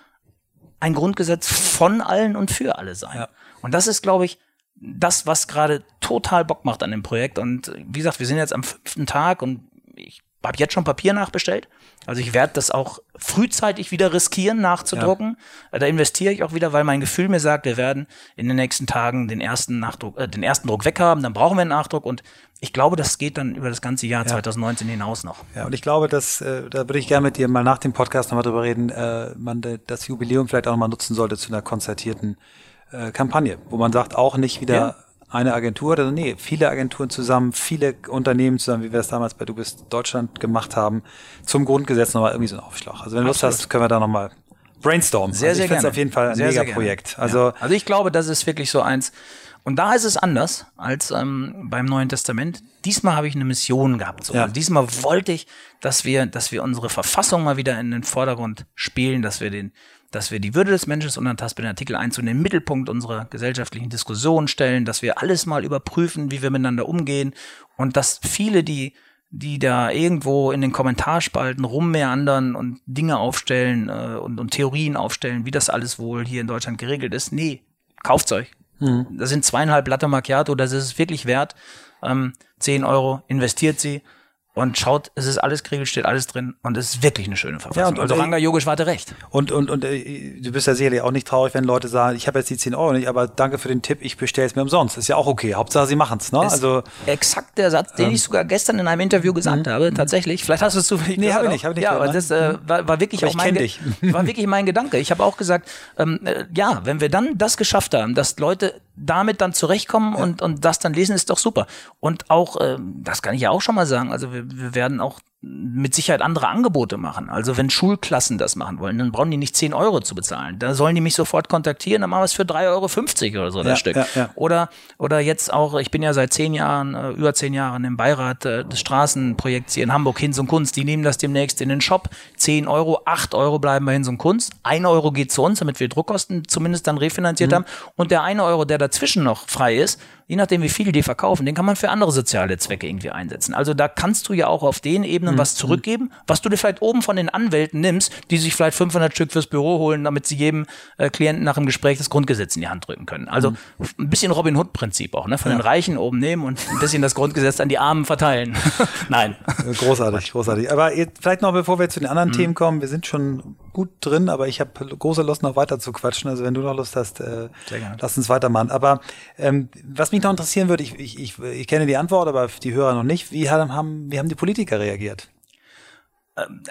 ein Grundgesetz von allen und für alle sein. Ja. Und das ist, glaube ich, das, was gerade total Bock macht an dem Projekt. Und wie gesagt, wir sind jetzt am fünften Tag und ich habe jetzt schon Papier nachbestellt. Also ich werde das auch frühzeitig wieder riskieren, nachzudrucken. Äh, Da investiere ich auch wieder, weil mein Gefühl mir sagt, wir werden in den nächsten Tagen den ersten Nachdruck, äh, den ersten Druck weghaben, dann brauchen wir einen Nachdruck und ich glaube, das geht dann über das ganze Jahr 2019 hinaus noch. Ja, und ich glaube, dass, äh, da würde ich gerne mit dir mal nach dem Podcast nochmal drüber reden, äh, man das Jubiläum vielleicht auch nochmal nutzen sollte zu einer konzertierten äh, Kampagne, wo man sagt, auch nicht wieder Ja. Eine Agentur, also nee, viele Agenturen zusammen, viele Unternehmen zusammen, wie wir es damals bei Du bist Deutschland gemacht haben, zum Grundgesetz nochmal irgendwie so einen Aufschlag. Also wenn du Lust hast, können wir da nochmal brainstormen. Sehr, also sehr ich gerne. auf jeden Fall ein Sehr, sehr Mega-Projekt. gerne. Also ja. also ich glaube, das ist wirklich so eins. Und da ist es anders als ähm, beim Neuen Testament. Diesmal habe ich eine Mission gehabt. So. Ja. Also diesmal wollte ich, dass wir, dass wir unsere Verfassung mal wieder in den Vordergrund spielen, dass wir den, dass wir die Würde des Menschen unantastbar in Artikel 1 in den Mittelpunkt unserer gesellschaftlichen Diskussion stellen, dass wir alles mal überprüfen, wie wir miteinander umgehen und dass viele, die die da irgendwo in den Kommentarspalten rummeandern und Dinge aufstellen äh, und, und Theorien aufstellen, wie das alles wohl hier in Deutschland geregelt ist. Nee, kauft's euch. Das sind zweieinhalb Latte Macchiato, das ist es wirklich wert. Ähm, 10 Euro, investiert sie und schaut, es ist alles geregelt, steht alles drin und es ist wirklich eine schöne Verfassung. Ja, und- und, also äh, Ranga Yogesh hatte recht. Und, und, und äh, du bist ja sicherlich auch nicht traurig, wenn Leute sagen, ich habe jetzt die 10 Euro nicht, aber danke für den Tipp, ich bestelle es mir umsonst. Ist ja auch okay. Hauptsache, sie machen's, ne? Ist Also, exakt der Satz, den ich sogar gestern in einem Interview gesagt habe, tatsächlich. Vielleicht hast du es zufällig Mhm. Nee, gehört hab ich nicht, hab ich nicht Ja, aber das äh, war, war wirklich Aber auch mein, Ge- war wirklich mein Gedanke. Ich habe auch gesagt, ähm, äh, ja, wenn wir dann das geschafft haben, dass Leute damit dann zurechtkommen und, und das dann lesen, ist doch super. Und auch, ähm, das kann ich ja auch schon mal sagen, also wir, wir werden auch mit Sicherheit andere Angebote machen. Also wenn Schulklassen das machen wollen, dann brauchen die nicht 10 Euro zu bezahlen. Da sollen die mich sofort kontaktieren, dann machen wir es für 3,50 Euro oder so Ja, das Stück. ja, ja. Oder, oder jetzt auch, ich bin ja seit zehn Jahren, äh, über zehn Jahren im Beirat äh, des Straßenprojekts hier in Hamburg, Hinz und Kunst. Die nehmen das demnächst in den Shop. 10 Euro, 8 Euro bleiben bei Hinz und Kunst. 1 Euro geht zu uns, damit wir Druckkosten zumindest dann Mhm. refinanziert haben. Und der 1 Euro, der dazwischen noch frei ist, je nachdem wie viel die verkaufen, den kann man für andere soziale Zwecke irgendwie einsetzen. Also da kannst du ja auch auf den Ebenen Mhm. was zurückgeben, was du dir vielleicht oben von den Anwälten nimmst, die sich vielleicht 500 Stück fürs Büro holen, damit sie jedem äh, Klienten nach dem Gespräch das Grundgesetz in die Hand drücken können. Also Mhm. ein bisschen Robin Hood Prinzip auch, ne? Von den Reichen oben nehmen und ein bisschen das Grundgesetz an die Armen verteilen. (laughs) Nein. Großartig, großartig. Aber jetzt, vielleicht noch, bevor wir zu den Mhm. anderen Themen kommen, wir sind schon gut drin, aber ich habe große Lust, noch weiter zu quatschen. Also wenn du noch Lust hast, äh, lass uns weitermachen. Aber ähm, was mich noch interessieren würde, ich, ich, ich, ich kenne die Antwort, aber die Hörer noch nicht. Wie haben, haben, wie haben die Politiker reagiert?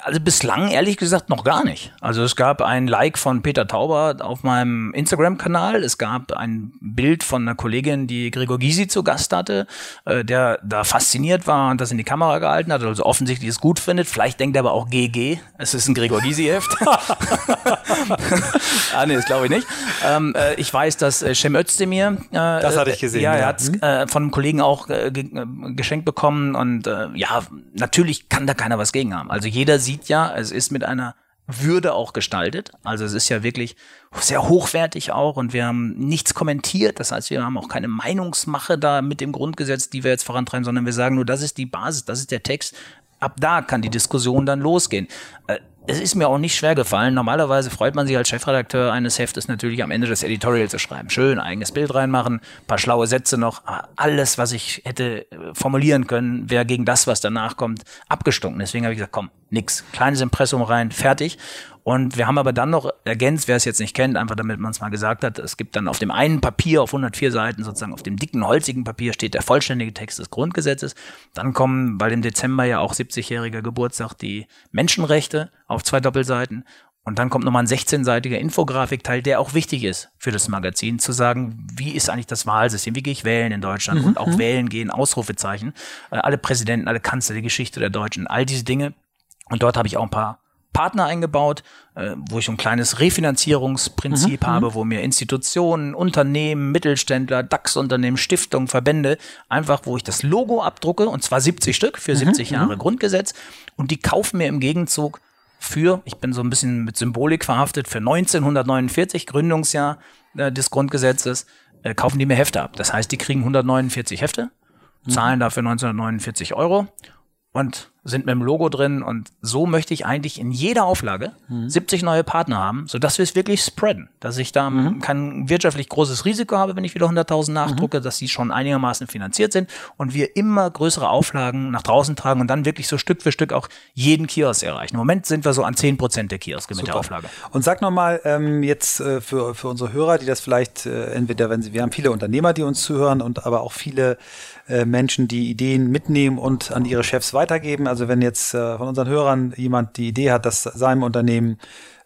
Also bislang ehrlich gesagt noch gar nicht. Also es gab ein Like von Peter Tauber auf meinem Instagram-Kanal. Es gab ein Bild von einer Kollegin, die Gregor Gysi zu Gast hatte, äh, der da fasziniert war und das in die Kamera gehalten hat, also offensichtlich es gut findet. Vielleicht denkt er aber auch GG. Es ist ein Gregor Gysi-Heft. (laughs) ah, nee, das glaube ich nicht. Ähm, äh, ich weiß, dass äh, Cem Özdemir äh, Das hatte ich gesehen, Ja, er hat äh, von einem Kollegen auch äh, ge äh, geschenkt bekommen und äh, ja, natürlich kann da keiner was gegen haben. Also jeder sieht ja, es ist mit einer Würde auch gestaltet. Also es ist ja wirklich sehr hochwertig auch und wir haben nichts kommentiert. Das heißt, wir haben auch keine Meinungsmache da mit dem Grundgesetz, die wir jetzt vorantreiben, sondern wir sagen nur, das ist die Basis, das ist der Text. Ab da kann die Diskussion dann losgehen. Es ist mir auch nicht schwer gefallen. Normalerweise freut man sich als Chefredakteur eines Heftes natürlich am Ende das Editorial zu schreiben. Schön eigenes Bild reinmachen, paar schlaue Sätze noch. Alles, was ich hätte äh, formulieren können, wäre gegen das, was danach kommt, abgestunken. Deswegen habe ich gesagt, komm, nix. Kleines Impressum rein, fertig. Und wir haben aber dann noch ergänzt, wer es jetzt nicht kennt, einfach damit man es mal gesagt hat, es gibt dann auf dem einen Papier auf 104 Seiten, sozusagen auf dem dicken, holzigen Papier steht der vollständige Text des Grundgesetzes. Dann kommen, weil im Dezember ja auch 70-jähriger Geburtstag, die Menschenrechte auf zwei Doppelseiten. Und dann kommt nochmal ein 16-seitiger Infografikteil, der auch wichtig ist für das Magazin, zu sagen, wie ist eigentlich das Wahlsystem, wie gehe ich wählen in Deutschland und auch wählen gehen, Ausrufezeichen. Äh, alle Präsidenten, alle Kanzler, die Geschichte der Deutschen, all diese Dinge. Und dort habe ich auch ein paar Partner eingebaut, äh, wo ich ein kleines Refinanzierungsprinzip habe, wo mir Institutionen, Unternehmen, Mittelständler, DAX-Unternehmen, Stiftungen, Verbände, einfach, wo ich das Logo abdrucke, und zwar 70 Stück für 70 Jahre Grundgesetz, und die kaufen mir im Gegenzug für, ich bin so ein bisschen mit Symbolik verhaftet, für 1949, Gründungsjahr äh, des Grundgesetzes, äh, kaufen die mir Hefte ab. Das heißt, die kriegen 149 Hefte, zahlen dafür 1949 Euro und sind mit dem Logo drin und so möchte ich eigentlich in jeder Auflage mhm. 70 neue Partner haben, sodass wir es wirklich spreaden, dass ich da mhm. kein wirtschaftlich großes Risiko habe, wenn ich wieder 100.000 nachdrucke, mhm. dass sie schon einigermaßen finanziert sind und wir immer größere Auflagen nach draußen tragen und dann wirklich so Stück für Stück auch jeden Kiosk erreichen. Im Moment sind wir so an 10 Prozent der Kioske Super. mit der Auflage. Und sag nochmal ähm, jetzt äh, für, für unsere Hörer, die das vielleicht äh, entweder, wenn sie, wir haben viele Unternehmer, die uns zuhören und aber auch viele äh, Menschen, die Ideen mitnehmen und an ihre Chefs weitergeben. Also wenn jetzt äh, von unseren Hörern jemand die Idee hat, dass seinem Unternehmen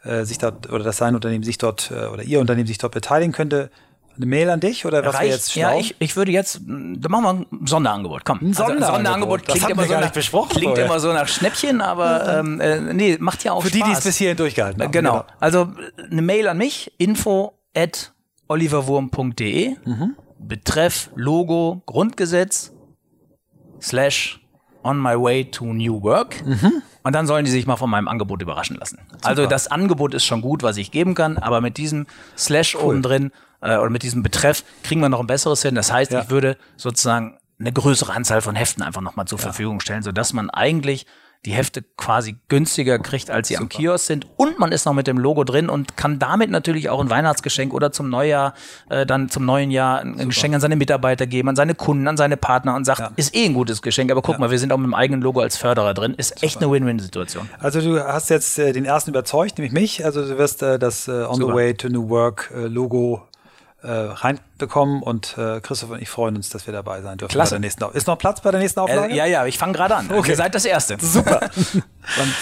äh, sich dort oder dass sein Unternehmen sich dort äh, oder ihr Unternehmen sich dort beteiligen könnte, eine Mail an dich oder was wäre jetzt schlau? Ja, ich, ich würde jetzt, da machen wir ein Sonderangebot. Komm, ein Sonderangebot, also, Sonderangebot klingt, immer so, nach, klingt immer so nach Schnäppchen, aber (laughs) ähm, äh, nee, macht ja auch Für Spaß. die, die es bis hierhin durchgehalten haben. Genau. genau. Also eine Mail an mich, info at oliverwurm.de, mhm. Betreff Logo Grundgesetz slash on my way to new work. Mhm. Und dann sollen die sich mal von meinem Angebot überraschen lassen. Super. Also das Angebot ist schon gut, was ich geben kann, aber mit diesem Slash cool. oben drin äh, oder mit diesem Betreff kriegen wir noch ein besseres hin. Das heißt, ja. ich würde sozusagen eine größere Anzahl von Heften einfach nochmal zur ja. Verfügung stellen, sodass man eigentlich die Hefte quasi günstiger kriegt, als sie Super. am Kiosk sind. Und man ist noch mit dem Logo drin und kann damit natürlich auch ein Weihnachtsgeschenk oder zum Neujahr, äh, dann zum neuen Jahr ein Super. Geschenk an seine Mitarbeiter geben, an seine Kunden, an seine Partner und sagt, ja. ist eh ein gutes Geschenk, aber guck ja. mal, wir sind auch mit dem eigenen Logo als Förderer drin. Ist Super. echt eine Win-Win-Situation. Also du hast jetzt äh, den ersten überzeugt, nämlich mich. Also du wirst äh, das äh, On the Way to New Work äh, Logo äh, reinbekommen und äh, Christoph und ich freuen uns, dass wir dabei sein dürfen. Klasse. Bei der nächsten Ist noch Platz bei der nächsten Auflage? Äh, ja, ja, ich fange gerade an. (laughs) Okay. Ihr seid das Erste. Super. (laughs) und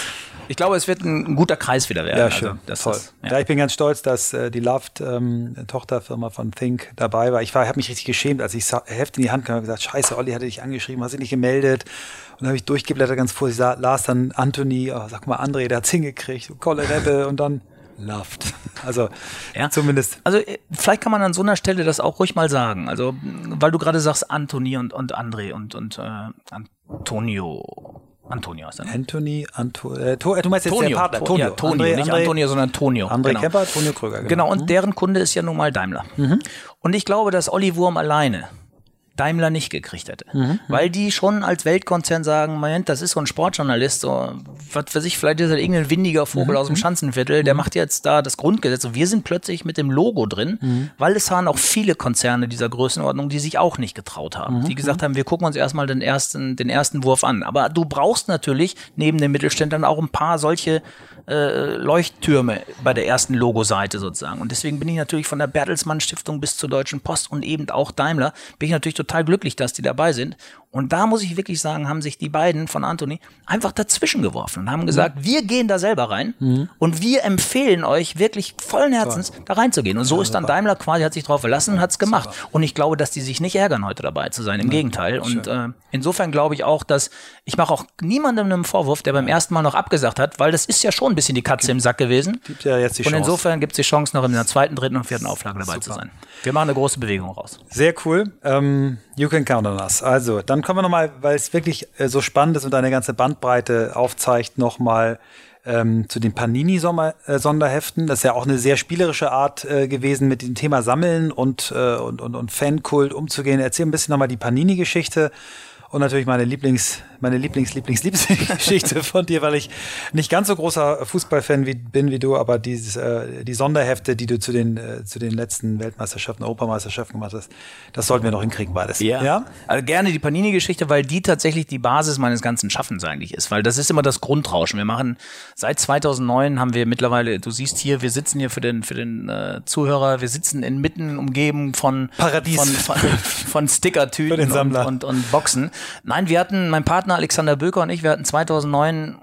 ich glaube, es wird ein, ein, guter Kreis wieder werden. Ja, schön. Also, Toll. Ist, ja. ja. ich bin ganz stolz, dass äh, die Loved ähm, Tochterfirma von Think dabei war. Ich war, habe mich richtig geschämt, als ich das Heft in die Hand kam und gesagt, scheiße, Olli hatte dich angeschrieben, hast dich nicht gemeldet. Und dann habe ich durchgeblättert ganz vorsichtig, las dann Anthony, oh, sag mal André, der hat's hingekriegt, Kolle Rebbe und dann loved. (laughs) Also ja. zumindest. Also äh, vielleicht kann man an so einer Stelle das auch ruhig mal sagen. Also weil du gerade sagst Anthony und, und André und, und äh, Antonio. Antonio ist er. Anthony, Anto, äh, to, äh, du meinst jetzt Tonio, der Partner, Tonio. Ja, Tonio, André, nicht André, Antonio, sondern Tonio. André genau. Kemper, Tonio Kröger. Genau, genau und mhm. deren Kunde ist ja nun mal Daimler. Mhm. Und ich glaube, dass Olli Wurm alleine Daimler nicht gekriegt hätte. Mhm, mhm. Weil die schon als Weltkonzern sagen, Moment, das ist so ein Sportjournalist, so, was für sich, vielleicht ist er irgendein windiger Vogel mhm. aus dem mhm. Schanzenviertel, der mhm. macht jetzt da das Grundgesetz und wir sind plötzlich mit dem Logo drin, mhm. weil es waren auch viele Konzerne dieser Größenordnung, die sich auch nicht getraut haben, die gesagt haben, wir gucken uns erstmal den ersten, den ersten Wurf an. Aber du brauchst natürlich neben den Mittelständlern auch ein paar solche äh, Leuchttürme bei der ersten Logoseite sozusagen. Und deswegen bin ich natürlich von der Bertelsmann Stiftung bis zur Deutschen Post und eben auch Daimler, bin ich natürlich total glücklich, dass die dabei sind. Und da muss ich wirklich sagen, haben sich die beiden von Anthony einfach dazwischen geworfen und haben gesagt, mhm. wir gehen da selber rein mhm. und wir empfehlen euch wirklich vollen Herzens da reinzugehen. Und so ist dann Daimler quasi, hat sich drauf verlassen und hat es gemacht. Und ich glaube, dass die sich nicht ärgern, heute dabei zu sein. Im ja, Gegenteil. Und äh, insofern glaube ich auch, dass ich mache auch niemandem einen Vorwurf, der beim ersten Mal noch abgesagt hat, weil das ist ja schon ein bisschen die Katze im Sack gewesen. Gibt ja jetzt die und insofern gibt es die Chance, noch in der zweiten, dritten und vierten Auflage dabei Super. zu sein. Wir machen eine große Bewegung raus. Sehr cool. Ähm, you can count on us. Also, dann kommen wir nochmal, weil es wirklich äh, so spannend ist und eine ganze Bandbreite aufzeigt, nochmal ähm, zu den Panini-Sonderheften. Das ist ja auch eine sehr spielerische Art äh, gewesen, mit dem Thema Sammeln und, äh, und, und, und Fankult umzugehen. Erzähl ein bisschen nochmal die Panini-Geschichte und natürlich meine Lieblings, meine Lieblings, Lieblings, Lieblingsgeschichte (laughs) von dir, weil ich nicht ganz so großer Fußballfan wie, bin wie du, aber dieses, äh, die Sonderhefte, die du zu den, äh, zu den letzten Weltmeisterschaften, Europameisterschaften gemacht hast, das sollten wir noch hinkriegen, beides. Ja. ja? Also gerne die Panini-Geschichte, weil die tatsächlich die Basis meines ganzen Schaffens eigentlich ist, weil das ist immer das Grundrauschen. Wir machen, seit 2009 haben wir mittlerweile, du siehst hier, wir sitzen hier für den, für den äh, Zuhörer, wir sitzen inmitten umgeben von, Paradies. von, von, von (laughs) Stickertüten und, und, und Boxen. Nein, wir hatten, mein Partner Alexander Böker und ich, wir hatten 2009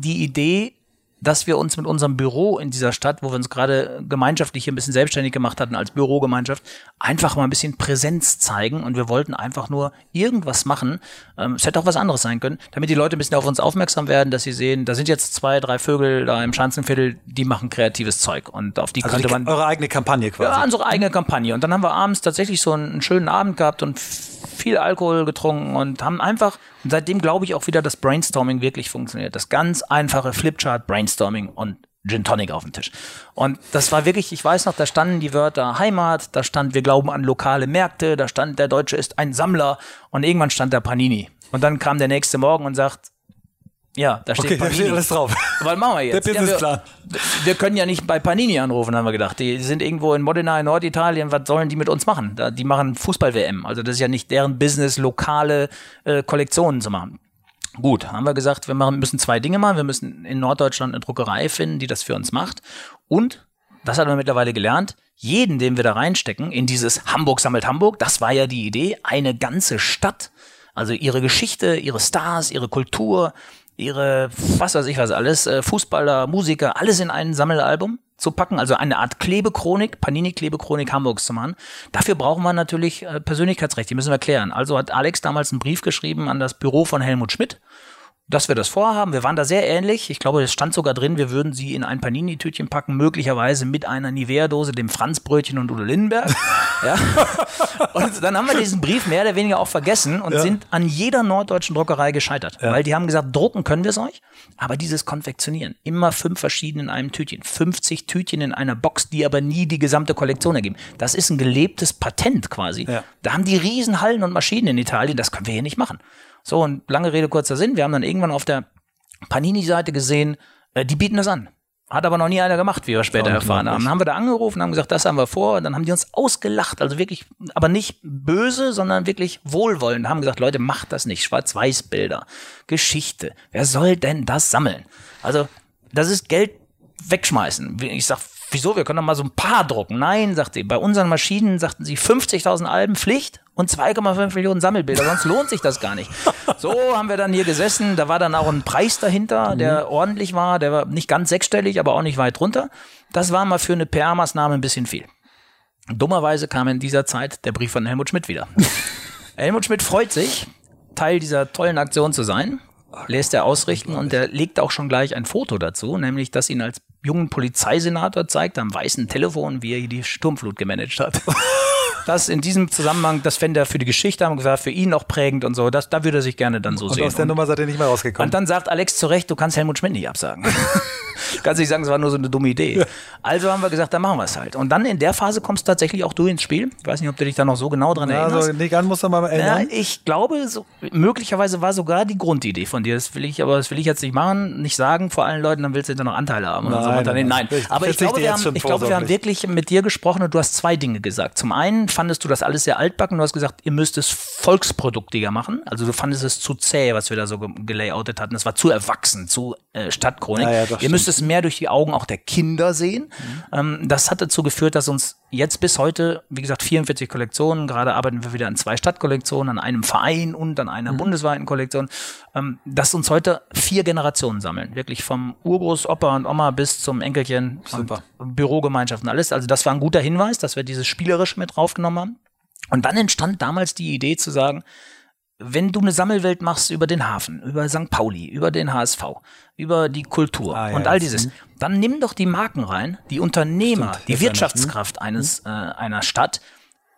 die Idee, dass wir uns mit unserem Büro in dieser Stadt, wo wir uns gerade gemeinschaftlich hier ein bisschen selbstständig gemacht hatten als Bürogemeinschaft, einfach mal ein bisschen Präsenz zeigen und wir wollten einfach nur irgendwas machen. Ähm, es hätte auch was anderes sein können, damit die Leute ein bisschen auf uns aufmerksam werden, dass sie sehen, da sind jetzt zwei, drei Vögel da im Schanzenviertel, die machen kreatives Zeug und auf die also könnte die, man eure eigene Kampagne quasi. Ja, unsere eigene Kampagne und dann haben wir abends tatsächlich so einen, einen schönen Abend gehabt und viel Alkohol getrunken und haben einfach, und seitdem glaube ich auch wieder, dass Brainstorming wirklich funktioniert. Das ganz einfache Flipchart Brainstorming und Gin Tonic auf dem Tisch. Und das war wirklich, ich weiß noch, da standen die Wörter Heimat, da stand wir glauben an lokale Märkte, da stand der Deutsche ist ein Sammler und irgendwann stand da Panini. Und dann kam der nächste Morgen und sagt, ja, da steht Okay, da Panini. steht alles drauf. Was machen wir jetzt? Der ja, wir, Businessplan. wir können ja nicht bei Panini anrufen, haben wir gedacht. Die sind irgendwo in Modena in Norditalien. Was sollen die mit uns machen? Da, die machen Fußball-WM. Also das ist ja nicht deren Business, lokale äh, Kollektionen zu machen. Gut, haben wir gesagt, wir machen, müssen zwei Dinge machen. Wir müssen in Norddeutschland eine Druckerei finden, die das für uns macht. Und, das haben wir mittlerweile gelernt, jeden, den wir da reinstecken, in dieses Hamburg sammelt Hamburg, das war ja die Idee, eine ganze Stadt, also ihre Geschichte, ihre Stars, ihre Kultur, ihre, was weiß ich was alles, äh, Fußballer, Musiker, alles in ein Sammelalbum zu packen, also eine Art Klebechronik, Panini-Klebechronik Hamburgs zu machen. Dafür brauchen wir natürlich äh, Persönlichkeitsrecht, die müssen wir klären. Also hat Alex damals einen Brief geschrieben an das Büro von Helmut Schmidt, dass wir das vorhaben. Wir waren da sehr ähnlich. Ich glaube, es stand sogar drin, wir würden sie in ein Panini-Tütchen packen, möglicherweise mit einer Nivea-Dose, dem Franzbrötchen und Udo Lindenberg. (laughs) ja. Und dann haben wir diesen Brief mehr oder weniger auch vergessen und sind an jeder norddeutschen Druckerei gescheitert. Weil die haben gesagt, drucken können wir es euch, aber dieses Konfektionieren, immer fünf verschiedene in einem Tütchen, 50 Tütchen in einer Box, die aber nie die gesamte Kollektion ergeben. Das ist ein gelebtes Patent quasi. Ja. Da haben die Riesenhallen und Maschinen in Italien, das können wir hier nicht machen. So, und lange Rede, kurzer Sinn. Wir haben dann irgendwann auf der Panini-Seite gesehen, äh, die bieten das an. Hat aber noch nie einer gemacht, wie wir später erfahren haben. Dann haben wir da angerufen, haben gesagt, das haben wir vor. Und dann haben die uns ausgelacht. Also wirklich, aber nicht böse, sondern wirklich wohlwollend. Haben gesagt, Leute, macht das nicht. Schwarz-Weiß-Bilder, Geschichte. Wer soll denn das sammeln? Also, das ist Geld wegschmeißen. Ich sag, wieso? Wir können doch mal so ein paar drucken. Nein, sagt sie. Bei unseren Maschinen sagten sie 50.000 Alben Pflicht und 2,5 Millionen Sammelbilder. Sonst lohnt sich das gar nicht. (laughs) So haben wir dann hier gesessen. Da war dann auch ein Preis dahinter, der ordentlich war. Der war nicht ganz sechsstellig, aber auch nicht weit drunter. Das war mal für eine PR-Maßnahme ein bisschen viel. Dummerweise kam in dieser Zeit der Brief von Helmut Schmidt wieder. (laughs) Helmut Schmidt freut sich, Teil dieser tollen Aktion zu sein, lässt er ausrichten und er legt auch schon gleich ein Foto dazu, nämlich das ihn als jungen Polizeisenator zeigt am weißen Telefon, wie er die Sturmflut gemanagt hat. (laughs) Das in diesem Zusammenhang, das fände er für die Geschichte, haben gesagt, für ihn auch prägend und so, das, da würde er sich gerne dann so Und sehen. aus der Nummer seid ihr nicht mehr rausgekommen. Und dann sagt Alex zu Recht, du kannst Helmut Schmidt nicht absagen. (laughs) kannst nicht sagen, es war nur so eine dumme Idee. Also haben wir gesagt, dann machen wir es halt. Und dann in der Phase kommst tatsächlich auch du ins Spiel. Ich weiß nicht, ob du dich da noch so genau dran erinnerst. also, Nick an muss doch mal Ja, erinnern. ich glaube, so, möglicherweise war sogar die Grundidee von dir. Das will ich, aber das will ich jetzt nicht machen, nicht sagen vor allen Leuten, dann willst du hinterher noch Anteile haben. oder so. Nein, nein, nein. ich Aber ich glaube, wir haben, ich glaube, wir haben wirklich mit dir gesprochen und du hast zwei Dinge gesagt. Zum einen fandest du das alles sehr altbacken. Du hast gesagt, ihr müsst es volksproduktiger machen. Also du fandest es zu zäh, was wir da so ge- gelayoutet hatten. Es war zu erwachsen, zu äh, Stadtchronik. Ja, ja, ihr müsst es mehr durch die Augen auch der Kinder sehen. Ähm, das hat dazu geführt, dass uns jetzt bis heute, wie gesagt, 44 Kollektionen, gerade arbeiten wir wieder an zwei Stadtkollektionen, an einem Verein und an einer bundesweiten Kollektion, ähm, dass uns heute vier Generationen sammeln. Wirklich vom Urgroß, Opa und Oma bis zum Enkelchen Super. und Bürogemeinschaften, alles. Also das war ein guter Hinweis, dass wir dieses Spielerische mit draufgenommen haben. Und dann entstand damals die Idee zu sagen, wenn du eine Sammelwelt machst über den Hafen, über St. Pauli, über den HSV, über die Kultur Ah, ja, und all dieses, dann nimm doch die Marken rein, die Unternehmer, Stimmt, die jetzt erinnere ich mich. Wirtschaftskraft eines äh, einer Stadt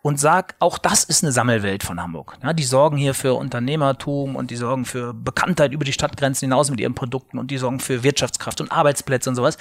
und sag, auch das ist eine Sammelwelt von Hamburg. Ja, die sorgen hier für Unternehmertum und die sorgen für Bekanntheit über die Stadtgrenzen hinaus mit ihren Produkten und die sorgen für Wirtschaftskraft und Arbeitsplätze und sowas.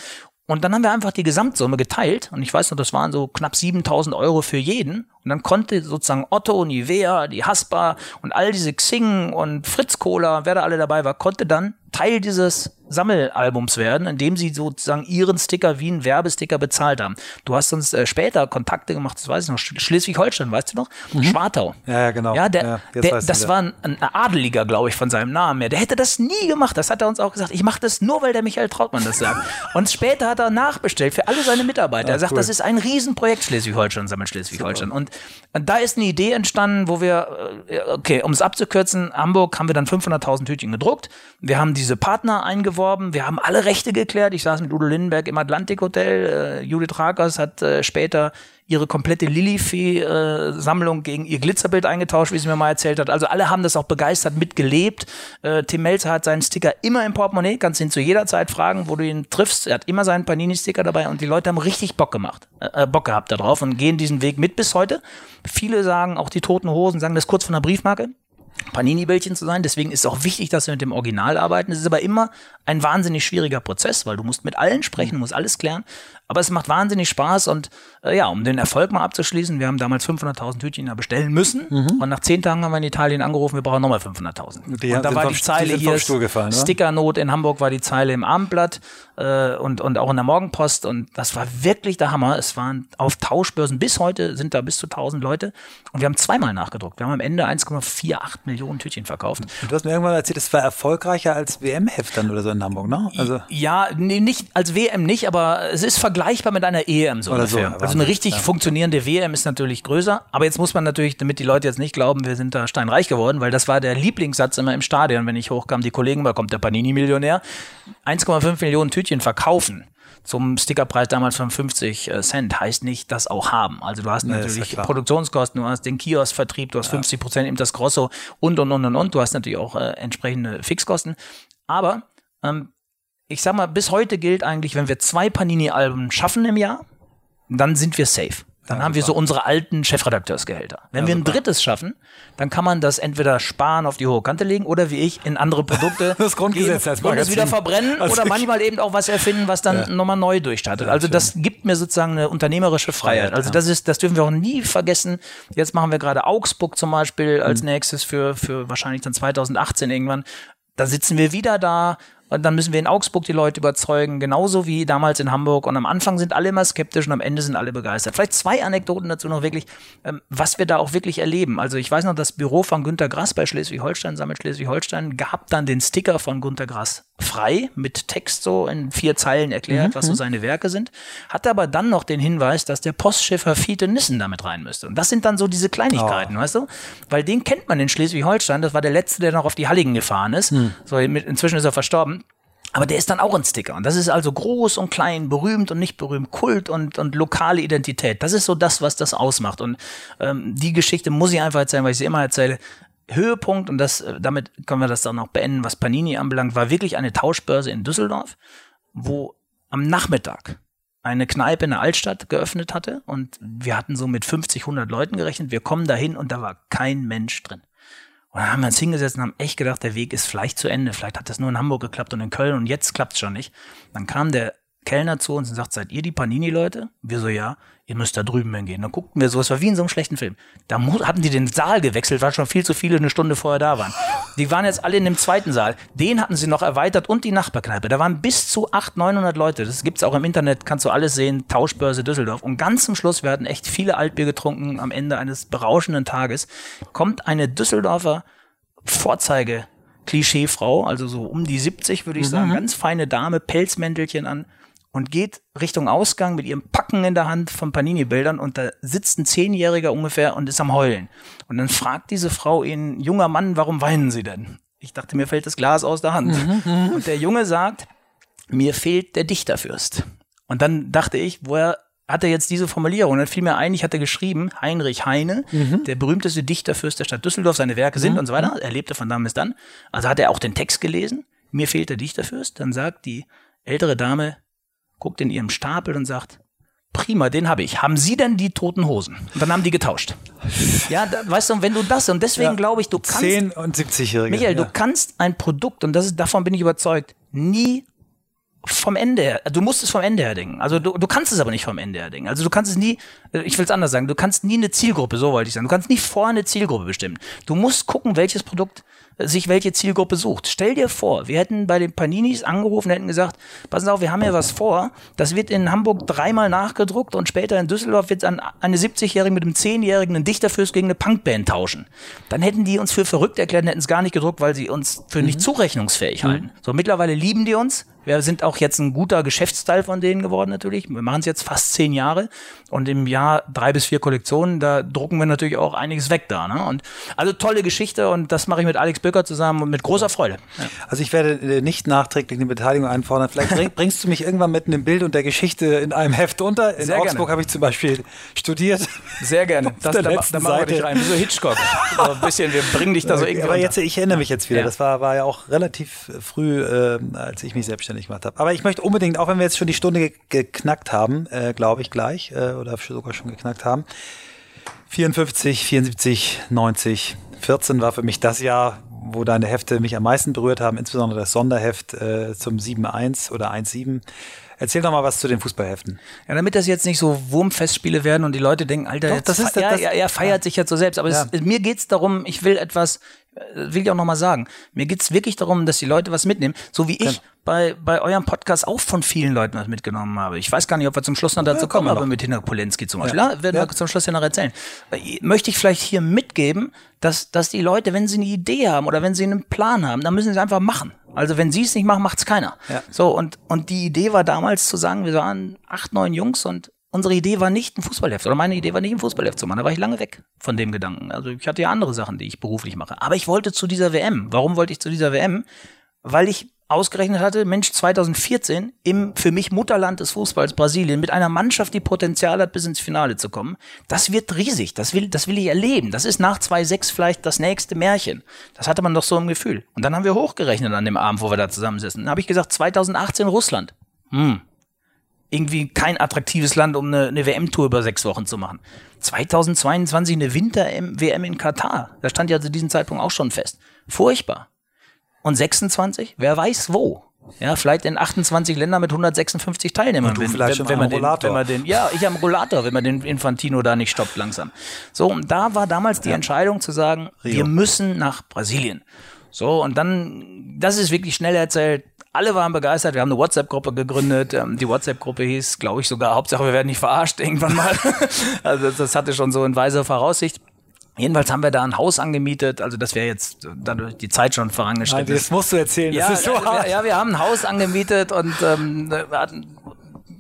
Und dann haben wir einfach die Gesamtsumme geteilt. Und ich weiß noch, das waren so knapp 7000 Euro für jeden. Und dann konnte sozusagen Otto, Nivea, die Haspa und all diese Xing und Fritz Cola, wer da alle dabei war, konnte dann Teil dieses Sammelalbums werden, indem sie sozusagen ihren Sticker wie einen Werbesticker bezahlt haben. Du hast uns äh, später Kontakte gemacht, das weiß ich noch, Sch- Schleswig-Holstein, weißt du noch? Schwartau. Ja, ja, genau. Ja, der, Ja, der, das war ein, ein Adeliger, glaube ich, von seinem Namen her. Der hätte das nie gemacht. Das hat er uns auch gesagt. Ich mache das nur, weil der Michael Trautmann das sagt. (laughs) Und später hat er nachbestellt für alle seine Mitarbeiter. er sagt, cool. das ist ein Riesenprojekt Schleswig-Holstein, sammelt Schleswig-Holstein. Und, und da ist eine Idee entstanden, wo wir, äh, okay, um es abzukürzen, Hamburg haben wir dann 500.000 Tütchen gedruckt. Wir haben diese Partner eingeworben, wir haben alle Rechte geklärt. Ich saß mit Udo Lindenberg im Atlantik Hotel. Äh, Judith Rakers hat äh, später ihre komplette Lilifee-Sammlung gegen ihr Glitzerbild eingetauscht, wie sie mir mal erzählt hat. Also alle haben das auch begeistert mitgelebt. Äh, Tim Melzer hat seinen Sticker immer im Portemonnaie, kannst ihn zu jeder Zeit fragen, wo du ihn triffst. Er hat immer seinen Panini-Sticker dabei und die Leute haben richtig Bock gemacht, äh, Bock gehabt darauf und gehen diesen Weg mit bis heute. Viele sagen, auch die Toten Hosen sagen das kurz von der Briefmarke. Panini-Bällchen zu sein. Deswegen ist es auch wichtig, dass wir mit dem Original arbeiten. Es ist aber immer ein wahnsinnig schwieriger Prozess, weil du musst mit allen sprechen, du musst alles klären. Aber es macht wahnsinnig Spaß und äh, ja, um den Erfolg mal abzuschließen, wir haben damals 500.000 Tütchen da bestellen müssen mhm. und nach zehn Tagen haben wir in Italien angerufen, wir brauchen nochmal 500.000. Und da war die Zeile die hier, Stickernot in Hamburg war die Zeile im Abendblatt äh, und, und auch in der Morgenpost und das war wirklich der Hammer. Es waren auf Tauschbörsen bis heute sind da bis zu 1000 Leute und wir haben zweimal nachgedruckt. Wir haben am Ende 1,48 Millionen Tütchen verkauft. Und du hast mir irgendwann erzählt, es war erfolgreicher als WM-Heft dann oder so in Hamburg, ne? Also ja, nee, nicht als WM nicht, aber es ist vergleichbar mit einer EM so Oder ungefähr. So, also eine richtig ja. funktionierende WM ist natürlich größer, aber jetzt muss man natürlich, damit die Leute jetzt nicht glauben, wir sind da steinreich geworden, weil das war der Lieblingssatz immer im Stadion, wenn ich hochkam, die Kollegen, da kommt der Panini-Millionär, 1,5 Millionen Tütchen verkaufen zum Stickerpreis damals von 50 äh, Cent heißt nicht das auch haben. Also du hast nee, natürlich ja Produktionskosten, du hast den Kioskvertrieb, du hast ja. 50 Prozent eben das Grosso und und und und und. Du hast natürlich auch äh, entsprechende Fixkosten. Aber ähm, ich sag mal, bis heute gilt eigentlich, wenn wir zwei Panini-Alben schaffen im Jahr, dann sind wir safe. Dann ja, haben wir so unsere alten Chefredakteursgehälter. Wenn ja, wir ein super. drittes schaffen, dann kann man das entweder sparen auf die hohe Kante legen oder wie ich in andere Produkte (laughs) das Grundgesetz gehen und es wieder verbrennen oder manchmal eben auch was erfinden, was dann ja. nochmal neu durchstartet. Also das gibt mir sozusagen eine unternehmerische Freiheit. Also das ist, das dürfen wir auch nie vergessen. Jetzt machen wir gerade Augsburg zum Beispiel als mhm. nächstes für, für wahrscheinlich dann 2018 irgendwann. Da sitzen wir wieder da und dann müssen wir in Augsburg die Leute überzeugen, genauso wie damals in Hamburg. Und am Anfang sind alle immer skeptisch und am Ende sind alle begeistert. Vielleicht zwei Anekdoten dazu noch wirklich, ähm, was wir da auch wirklich erleben. Also ich weiß noch, das Büro von Günter Grass bei Schleswig-Holstein, sammelt Schleswig-Holstein, gab dann den Sticker von Günter Grass frei mit Text so in vier Zeilen erklärt, mhm. was so mhm. seine Werke sind. Hatte aber dann noch den Hinweis, dass der Postschiffer Fiete Nissen damit rein müsste. Und das sind dann so diese Kleinigkeiten, oh. weißt du? Weil den kennt man in Schleswig-Holstein. Das war der letzte, der noch auf die Halligen gefahren ist. Mhm. So, inzwischen ist er verstorben. Aber der ist dann auch ein Sticker. Und das ist also groß und klein, berühmt und nicht berühmt, Kult und, und lokale Identität. Das ist so das, was das ausmacht. Und ähm, die Geschichte muss ich einfach erzählen, weil ich sie immer erzähle. Höhepunkt, und das, äh, damit können wir das dann auch beenden, was Panini anbelangt, war wirklich eine Tauschbörse in Düsseldorf, wo am Nachmittag eine Kneipe in der Altstadt geöffnet hatte und wir hatten so mit 50, 100 Leuten gerechnet. Wir kommen dahin und da war kein Mensch drin. Und dann haben wir uns hingesetzt und haben echt gedacht, der Weg ist vielleicht zu Ende. Vielleicht hat das nur in Hamburg geklappt und in Köln und jetzt klappt es schon nicht. Dann kam der Kellner zu uns und sagt, seid ihr die Panini-Leute? Wir so, ja, ihr müsst da drüben hingehen. Dann guckten wir so, es war wie in so einem schlechten Film. Da hatten die den Saal gewechselt, weil schon viel zu viele eine Stunde vorher da waren. Die waren jetzt alle in dem zweiten Saal. Den hatten sie noch erweitert und die Nachbarkneipe. Da waren bis zu 800, 900 Leute. Das gibt's auch im Internet, kannst du alles sehen. Tauschbörse Düsseldorf. Und ganz zum Schluss, wir hatten echt viele Altbier getrunken am Ende eines berauschenden Tages, kommt eine Düsseldorfer Vorzeige Klischeefrau, also so um die 70 würde ich mhm. sagen, ganz feine Dame, Pelzmäntelchen an und geht Richtung Ausgang mit ihrem Packen in der Hand von Panini-Bildern und da sitzt ein Zehnjähriger ungefähr und ist am Heulen. Und dann fragt diese Frau ihn, junger Mann, warum weinen Sie denn? Ich dachte, mir fällt das Glas aus der Hand. Mhm. Und der Junge sagt, mir fehlt der Dichterfürst. Und dann dachte ich, woher hat er jetzt diese Formulierung. Und dann fiel mir ein, ich hatte geschrieben, Heinrich Heine, mhm. der berühmteste Dichterfürst der Stadt Düsseldorf, seine Werke sind mhm. und so weiter. Er lebte von dann bis dann. Also hat er auch den Text gelesen. Mir fehlt der Dichterfürst. Dann sagt die ältere Dame, guckt in ihrem Stapel und sagt, prima, den habe ich. Haben Sie denn die toten Hosen? Und dann haben die getauscht. (laughs) Ja, da, weißt du, wenn du das, und deswegen ja, glaube ich, du kannst. 10 und 70-Jährige. Michael, ja. du kannst ein Produkt, und das ist, davon bin ich überzeugt, nie vom Ende her, du musst es vom Ende her denken. Also du, du kannst es aber nicht vom Ende her denken. Also du kannst es nie, ich will es anders sagen, du kannst nie eine Zielgruppe, so wollte ich sagen, du kannst nie vorher eine Zielgruppe bestimmen. Du musst gucken, welches Produkt sich welche Zielgruppe sucht. Stell dir vor, wir hätten bei den Paninis angerufen, hätten gesagt, passen Sie auf, wir haben ja was vor. Das wird in Hamburg dreimal nachgedruckt und später in Düsseldorf wird dann eine 70-Jährige mit einem 10-Jährigen einen Dichterfürst gegen eine Punkband tauschen. Dann hätten die uns für verrückt erklärt und hätten es gar nicht gedruckt, weil sie uns für nicht mhm. zurechnungsfähig halten. Mhm. So, mittlerweile lieben die uns, Wir sind auch jetzt ein guter Geschäftsteil von denen geworden natürlich. Wir machen es jetzt fast zehn Jahre und im Jahr drei bis vier Kollektionen, da drucken wir natürlich auch einiges weg da. Ne? Und also tolle Geschichte und das mache ich mit Alex Böcker zusammen und mit großer Freude. Ja. Also ich werde äh, nicht nachträglich eine Beteiligung einfordern. Vielleicht (laughs) bringst du mich irgendwann mit einem Bild und der Geschichte in einem Heft unter. In Sehr Augsburg habe ich zum Beispiel studiert. Sehr gerne. Das, da, da machen wir dich rein. Wie so Hitchcock. so ein bisschen, wir bringen dich da so irgendwie Aber jetzt, ich erinnere mich jetzt wieder. Ja. Das war, war ja auch relativ früh, äh, als ich mich selbstständig gemacht habe. Aber ich möchte unbedingt, auch wenn wir jetzt schon die Stunde geknackt haben, äh, glaube ich gleich, äh, oder sogar schon geknackt haben, 54, 74, 90, 14 war für mich das Jahr, wo deine Hefte mich am meisten berührt haben, insbesondere das Sonderheft äh, zum 7.1 oder 1.7. Erzähl doch mal was zu den Fußballheften. Ja, damit das jetzt nicht so Wurmfestspiele werden und die Leute denken, Alter, doch, das ist, er, das, er, er feiert ja. sich jetzt so selbst. Aber ja. es, mir geht's darum, ich will etwas, äh, will ich auch nochmal sagen, mir geht's wirklich darum, dass die Leute was mitnehmen, so wie ich bei, bei eurem Podcast auch von vielen Leuten was mitgenommen habe. Ich weiß gar nicht, ob wir zum Schluss noch dazu ja, kommen, aber mit Hinner Polenski zum Beispiel. Ja. werden wir zum Schluss ja noch erzählen. Möchte ich vielleicht hier mitgeben, dass, dass die Leute, wenn sie eine Idee haben oder wenn sie einen Plan haben, dann müssen sie es einfach machen. Also wenn sie es nicht machen, macht es keiner. Ja. So, und, und die Idee war damals zu sagen, wir waren acht, neun Jungs und unsere Idee war nicht ein Fußballheft oder meine Idee war nicht ein Fußballheft zu machen. Da war ich lange weg von dem Gedanken. Also ich hatte ja andere Sachen, die ich beruflich mache. Aber ich wollte zu dieser WM. Warum wollte ich zu dieser WM? Weil ich ausgerechnet hatte, Mensch, 2014 im für mich Mutterland des Fußballs Brasilien mit einer Mannschaft, die Potenzial hat, bis ins Finale zu kommen. Das wird riesig. Das will, das will ich erleben. Das ist nach 2-6 vielleicht das nächste Märchen. Das hatte man doch so im Gefühl. Und dann haben wir hochgerechnet an dem Abend, wo wir da zusammensitzen. Dann habe ich gesagt, 2018 Russland. Hm. Irgendwie kein attraktives Land, um eine, eine WM-Tour über sechs Wochen zu machen. 2022 eine Winter-WM in Katar. Da stand ja zu diesem Zeitpunkt auch schon fest. Furchtbar und 26, wer weiß wo. Ja, vielleicht in 28 Ländern mit 156 Teilnehmern. Und du wenn, vielleicht wenn, wenn, man den, wenn man den, ja, ich am Rollator, wenn man den Infantino da nicht stoppt langsam. So, und da war damals die ja. Entscheidung zu sagen, Rio. wir müssen nach Brasilien. So, und dann, das ist wirklich schnell erzählt. Alle waren begeistert. Wir haben eine WhatsApp-Gruppe gegründet. Ähm, die WhatsApp-Gruppe hieß, glaube ich, sogar Hauptsache, wir werden nicht verarscht irgendwann mal. (laughs) also das hatte schon so in weiser Voraussicht. Jedenfalls haben wir da ein Haus angemietet, also das wäre jetzt dadurch die Zeit schon vorangeschritten. Nein, das musst du erzählen, ja, das ist so ja, hart. Ja, wir haben ein Haus angemietet und ähm,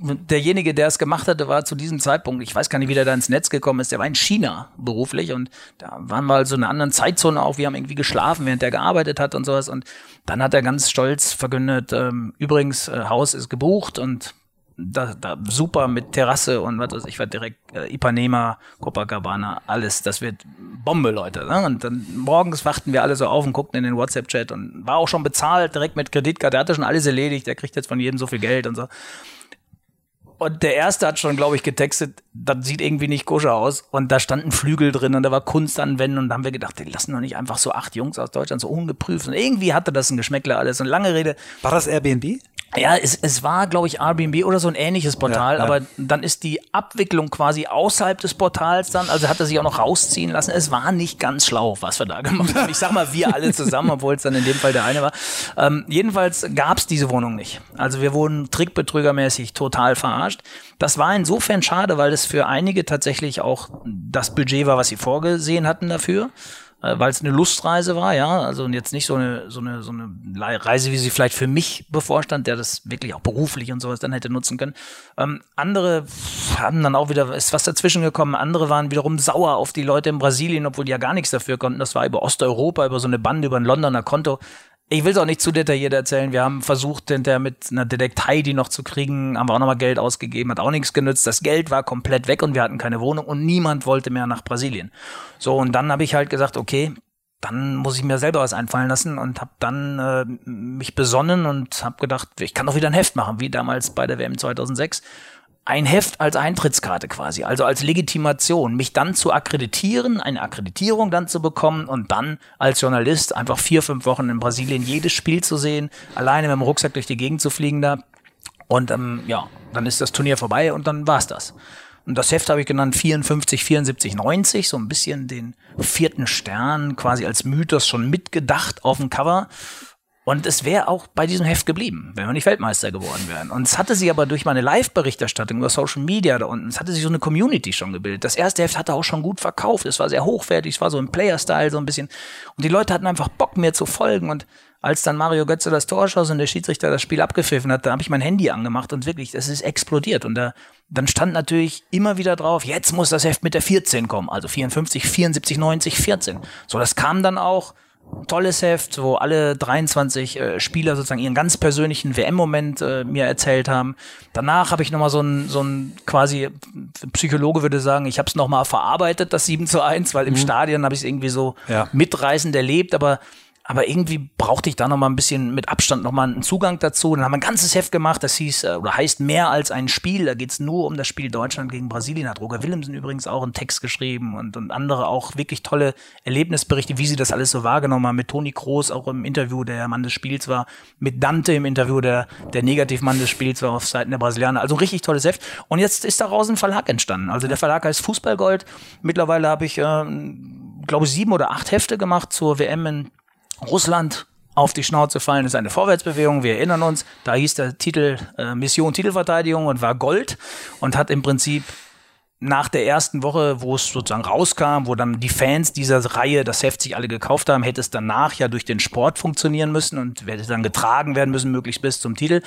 derjenige, der es gemacht hatte, war zu diesem Zeitpunkt, ich weiß gar nicht, wie der da ins Netz gekommen ist, der war in China beruflich und da waren wir also in einer anderen Zeitzone auch, wir haben irgendwie geschlafen, während er gearbeitet hat und sowas und dann hat er ganz stolz verkündet, ähm, übrigens, äh, Haus ist gebucht und da, da super mit Terrasse und was weiß ich, war direkt äh, Ipanema, Copacabana, alles, das wird Bombe, Leute. Ne? Und dann morgens wachten wir alle so auf und guckten in den WhatsApp-Chat und war auch schon bezahlt, direkt mit Kreditkarte, der hatte schon alles erledigt, der kriegt jetzt von jedem so viel Geld und so. Und der erste hat schon, glaube ich, getextet, das sieht irgendwie nicht koscher aus. Und da standen Flügel drin und da war Kunst an. Und da haben wir gedacht, die lassen doch nicht einfach so acht Jungs aus Deutschland so ungeprüft. Und irgendwie hatte das ein Geschmäckler alles. Und lange Rede. War das Airbnb? Ja, es, es war, glaube ich, Airbnb oder so ein ähnliches Portal, ja, ja. aber dann ist die Abwicklung quasi außerhalb des Portals dann, also hat er sich auch noch rausziehen lassen. Es war nicht ganz schlau, was wir da gemacht haben. Ich sag mal, wir alle zusammen, obwohl es dann in dem Fall der eine war. Ähm, jedenfalls gab es diese Wohnung nicht. Also wir wurden trickbetrügermäßig total verarscht. Das war insofern schade, weil es für einige tatsächlich auch das Budget war, was sie vorgesehen hatten dafür äh, weil es eine Lustreise war, ja, also jetzt nicht so eine, so eine, so eine Reise, wie sie vielleicht für mich bevorstand, der das wirklich auch beruflich und sowas dann hätte nutzen können. Ähm, andere haben dann auch wieder, ist was dazwischen gekommen, andere waren wiederum sauer auf die Leute in Brasilien, obwohl die ja gar nichts dafür konnten. Das war über Osteuropa, über so eine Bande, über ein Londoner Konto. Ich will es auch nicht zu detailliert erzählen. Wir haben versucht, hinterher mit einer Detektei die noch zu kriegen, haben wir auch nochmal Geld ausgegeben, hat auch nichts genützt. Das Geld war komplett weg und wir hatten keine Wohnung und niemand wollte mehr nach Brasilien. So, und dann habe ich halt gesagt, okay, dann muss ich mir selber was einfallen lassen und habe dann äh, mich besonnen und habe gedacht, ich kann doch wieder ein Heft machen, wie damals bei der WM 2006 ein Heft als Eintrittskarte quasi, also als Legitimation, mich dann zu akkreditieren, eine Akkreditierung dann zu bekommen und dann als Journalist einfach vier, fünf Wochen in Brasilien jedes Spiel zu sehen, alleine mit dem Rucksack durch die Gegend zu fliegen da. Und ähm, ja, dann ist das Turnier vorbei und dann war's das. Und das Heft habe ich genannt 54, 74, 90, so ein bisschen den vierten Stern quasi als Mythos schon mitgedacht auf dem Cover. Und es wäre auch bei diesem Heft geblieben, wenn wir nicht Weltmeister geworden wären. Und es hatte sich aber durch meine Live-Berichterstattung über Social Media da unten, es hatte sich so eine Community schon gebildet. Das erste Heft hatte auch schon gut verkauft. Es war sehr hochwertig, es war so im Player-Style so ein bisschen. Und die Leute hatten einfach Bock, mir zu folgen. Und als dann Mario Götze das Tor schoss und der Schiedsrichter das Spiel abgepfiffen hat, da habe ich mein Handy angemacht und wirklich, es ist explodiert. Und da, dann stand natürlich immer wieder drauf, jetzt muss das Heft mit der 14 kommen. Also 54, 74, 90, 14. So, das kam dann auch tolles Heft, wo alle 23 äh, Spieler sozusagen ihren ganz persönlichen WM-Moment äh, mir erzählt haben. Danach habe ich nochmal so ein, so ein quasi, Psychologe würde sagen, ich habe es nochmal verarbeitet, das 7 zu 1, weil im mhm. Stadion habe ich es irgendwie so ja. mitreißend erlebt, aber aber irgendwie brauchte ich da noch mal ein bisschen mit Abstand noch mal einen Zugang dazu. Dann haben wir ein ganzes Heft gemacht, das hieß äh, oder heißt mehr als ein Spiel. Da geht's nur um das Spiel Deutschland gegen Brasilien. Hat Roger Willemsen übrigens auch einen Text geschrieben und, und andere auch wirklich tolle Erlebnisberichte, wie sie das alles so wahrgenommen haben. Mit Toni Kroos auch im Interview, der Mann des Spiels war, mit Dante im Interview, der der Negativmann des Spiels war auf Seiten der Brasilianer. Also richtig tolles Heft. Und jetzt ist daraus ein Verlag entstanden. Also der Verlag heißt Fußballgold. Mittlerweile habe ich, äh, glaube ich, sieben oder acht Hefte gemacht zur WM in Russland auf die Schnauze fallen ist eine Vorwärtsbewegung. Wir erinnern uns, da hieß der Titel äh, Mission Titelverteidigung und war Gold und hat im Prinzip nach der ersten Woche, wo es sozusagen rauskam, wo dann die Fans dieser Reihe das Heft sich alle gekauft haben, hätte es danach ja durch den Sport funktionieren müssen und hätte dann getragen werden müssen, möglichst bis zum Titel.